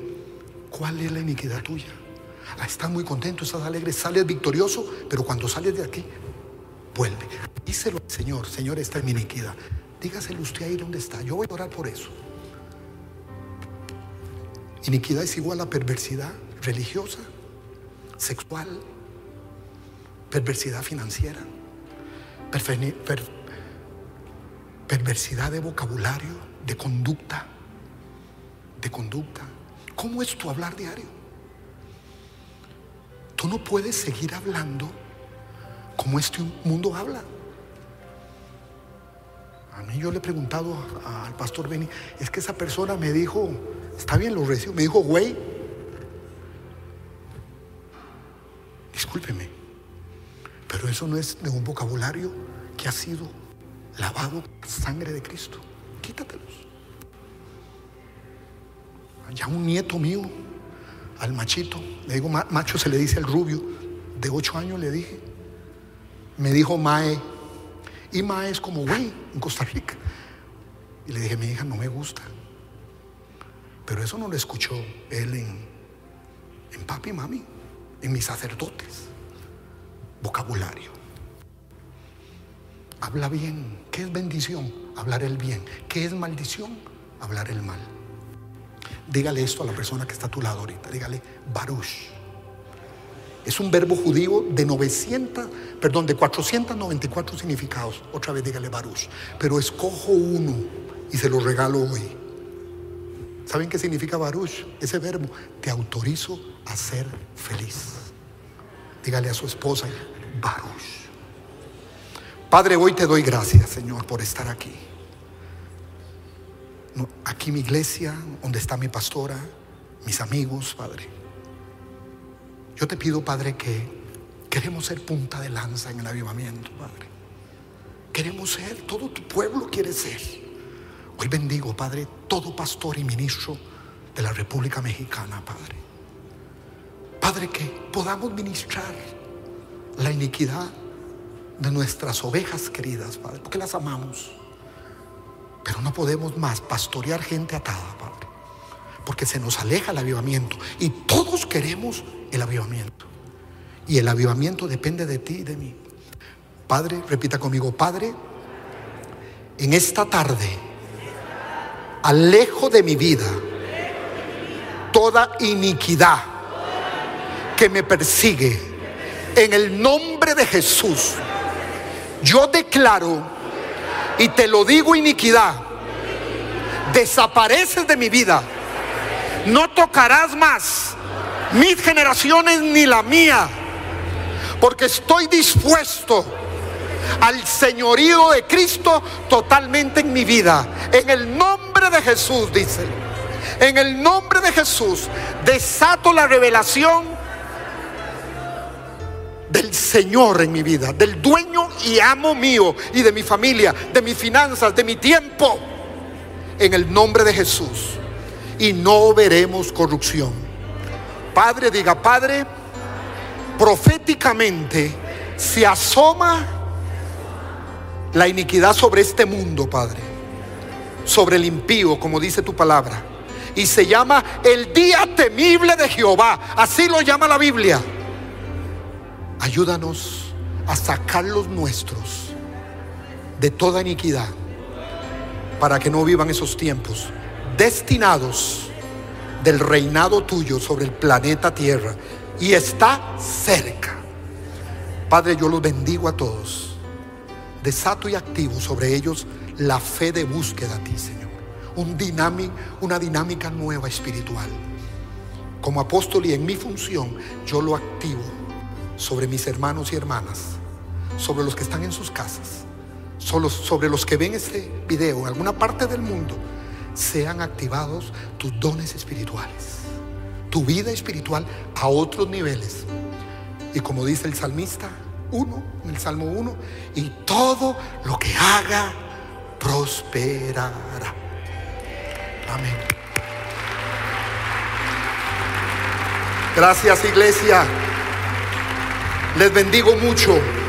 cuál es la iniquidad tuya. Ah, estás muy contento, estás alegre, sales victorioso, pero cuando sales de aquí, vuelve. Díselo al Señor, Señor, esta es mi iniquidad. Dígaselo usted ahí donde está. Yo voy a orar por eso. Iniquidad es igual a perversidad religiosa, sexual, perversidad financiera, perversidad de vocabulario, de conducta, de conducta. ¿Cómo es tu hablar diario? Tú no puedes seguir hablando como este mundo habla. A mí yo le he preguntado al pastor Benny, es que esa persona me dijo, está bien, lo recibo, me dijo, güey, discúlpeme, pero eso no es de un vocabulario que ha sido lavado sangre de Cristo. Quítatelos. Ya un nieto mío, al machito, le digo, macho se le dice al rubio, de ocho años le dije, me dijo Mae, y Mae es como güey en Costa Rica. Y le dije, mi hija no me gusta. Pero eso no lo escuchó él en, en papi y mami, en mis sacerdotes. Vocabulario. Habla bien. ¿Qué es bendición? Hablar el bien. ¿Qué es maldición? Hablar el mal. Dígale esto a la persona que está a tu lado ahorita. Dígale, Baruch. Es un verbo judío de 900, perdón, de 494 significados. Otra vez dígale Baruch. Pero escojo uno y se lo regalo hoy. ¿Saben qué significa Baruch? Ese verbo, te autorizo a ser feliz. Dígale a su esposa, Padre, hoy te doy gracias, Señor, por estar aquí. aquí mi iglesia, donde está mi pastora, mis amigos, Padre. Yo te pido, Padre, que queremos ser punta de lanza en el avivamiento, Padre. Queremos ser, todo tu pueblo quiere ser. Hoy bendigo, Padre, todo pastor y ministro de la República Mexicana, Padre. Padre, que podamos ministrar la iniquidad de nuestras ovejas queridas, Padre, porque las amamos. Pero no podemos más pastorear gente atada, Padre, porque se nos aleja el avivamiento y todos queremos el avivamiento. Y el avivamiento depende de ti y de mí. Padre, repita conmigo, Padre, en esta tarde, alejo de mi vida toda iniquidad que me persigue. En el nombre de Jesús, yo declaro y te lo digo iniquidad, desapareces de mi vida. No tocarás más mis generaciones ni la mía, porque estoy dispuesto al señorío de Cristo totalmente en mi vida. En el nombre de Jesús, dice. En el nombre de Jesús, desato la revelación del Señor en mi vida, del dueño y amo mío y de mi familia, de mis finanzas, de mi tiempo, en el nombre de Jesús. Y no veremos corrupción. Padre diga, Padre, proféticamente se asoma la iniquidad sobre este mundo, Padre, sobre el impío, como dice tu palabra. Y se llama el día temible de Jehová. Así lo llama la Biblia. Ayúdanos a sacar los nuestros de toda iniquidad para que no vivan esos tiempos destinados del reinado tuyo sobre el planeta Tierra y está cerca. Padre, yo los bendigo a todos. Desato y activo sobre ellos la fe de búsqueda a ti, Señor. Un una dinámica nueva espiritual. Como apóstol y en mi función, yo lo activo sobre mis hermanos y hermanas, sobre los que están en sus casas, sobre los que ven este video en alguna parte del mundo sean activados tus dones espirituales, tu vida espiritual a otros niveles. Y como dice el salmista 1, en el Salmo 1, y todo lo que haga prosperará. Amén. Gracias iglesia. Les bendigo mucho.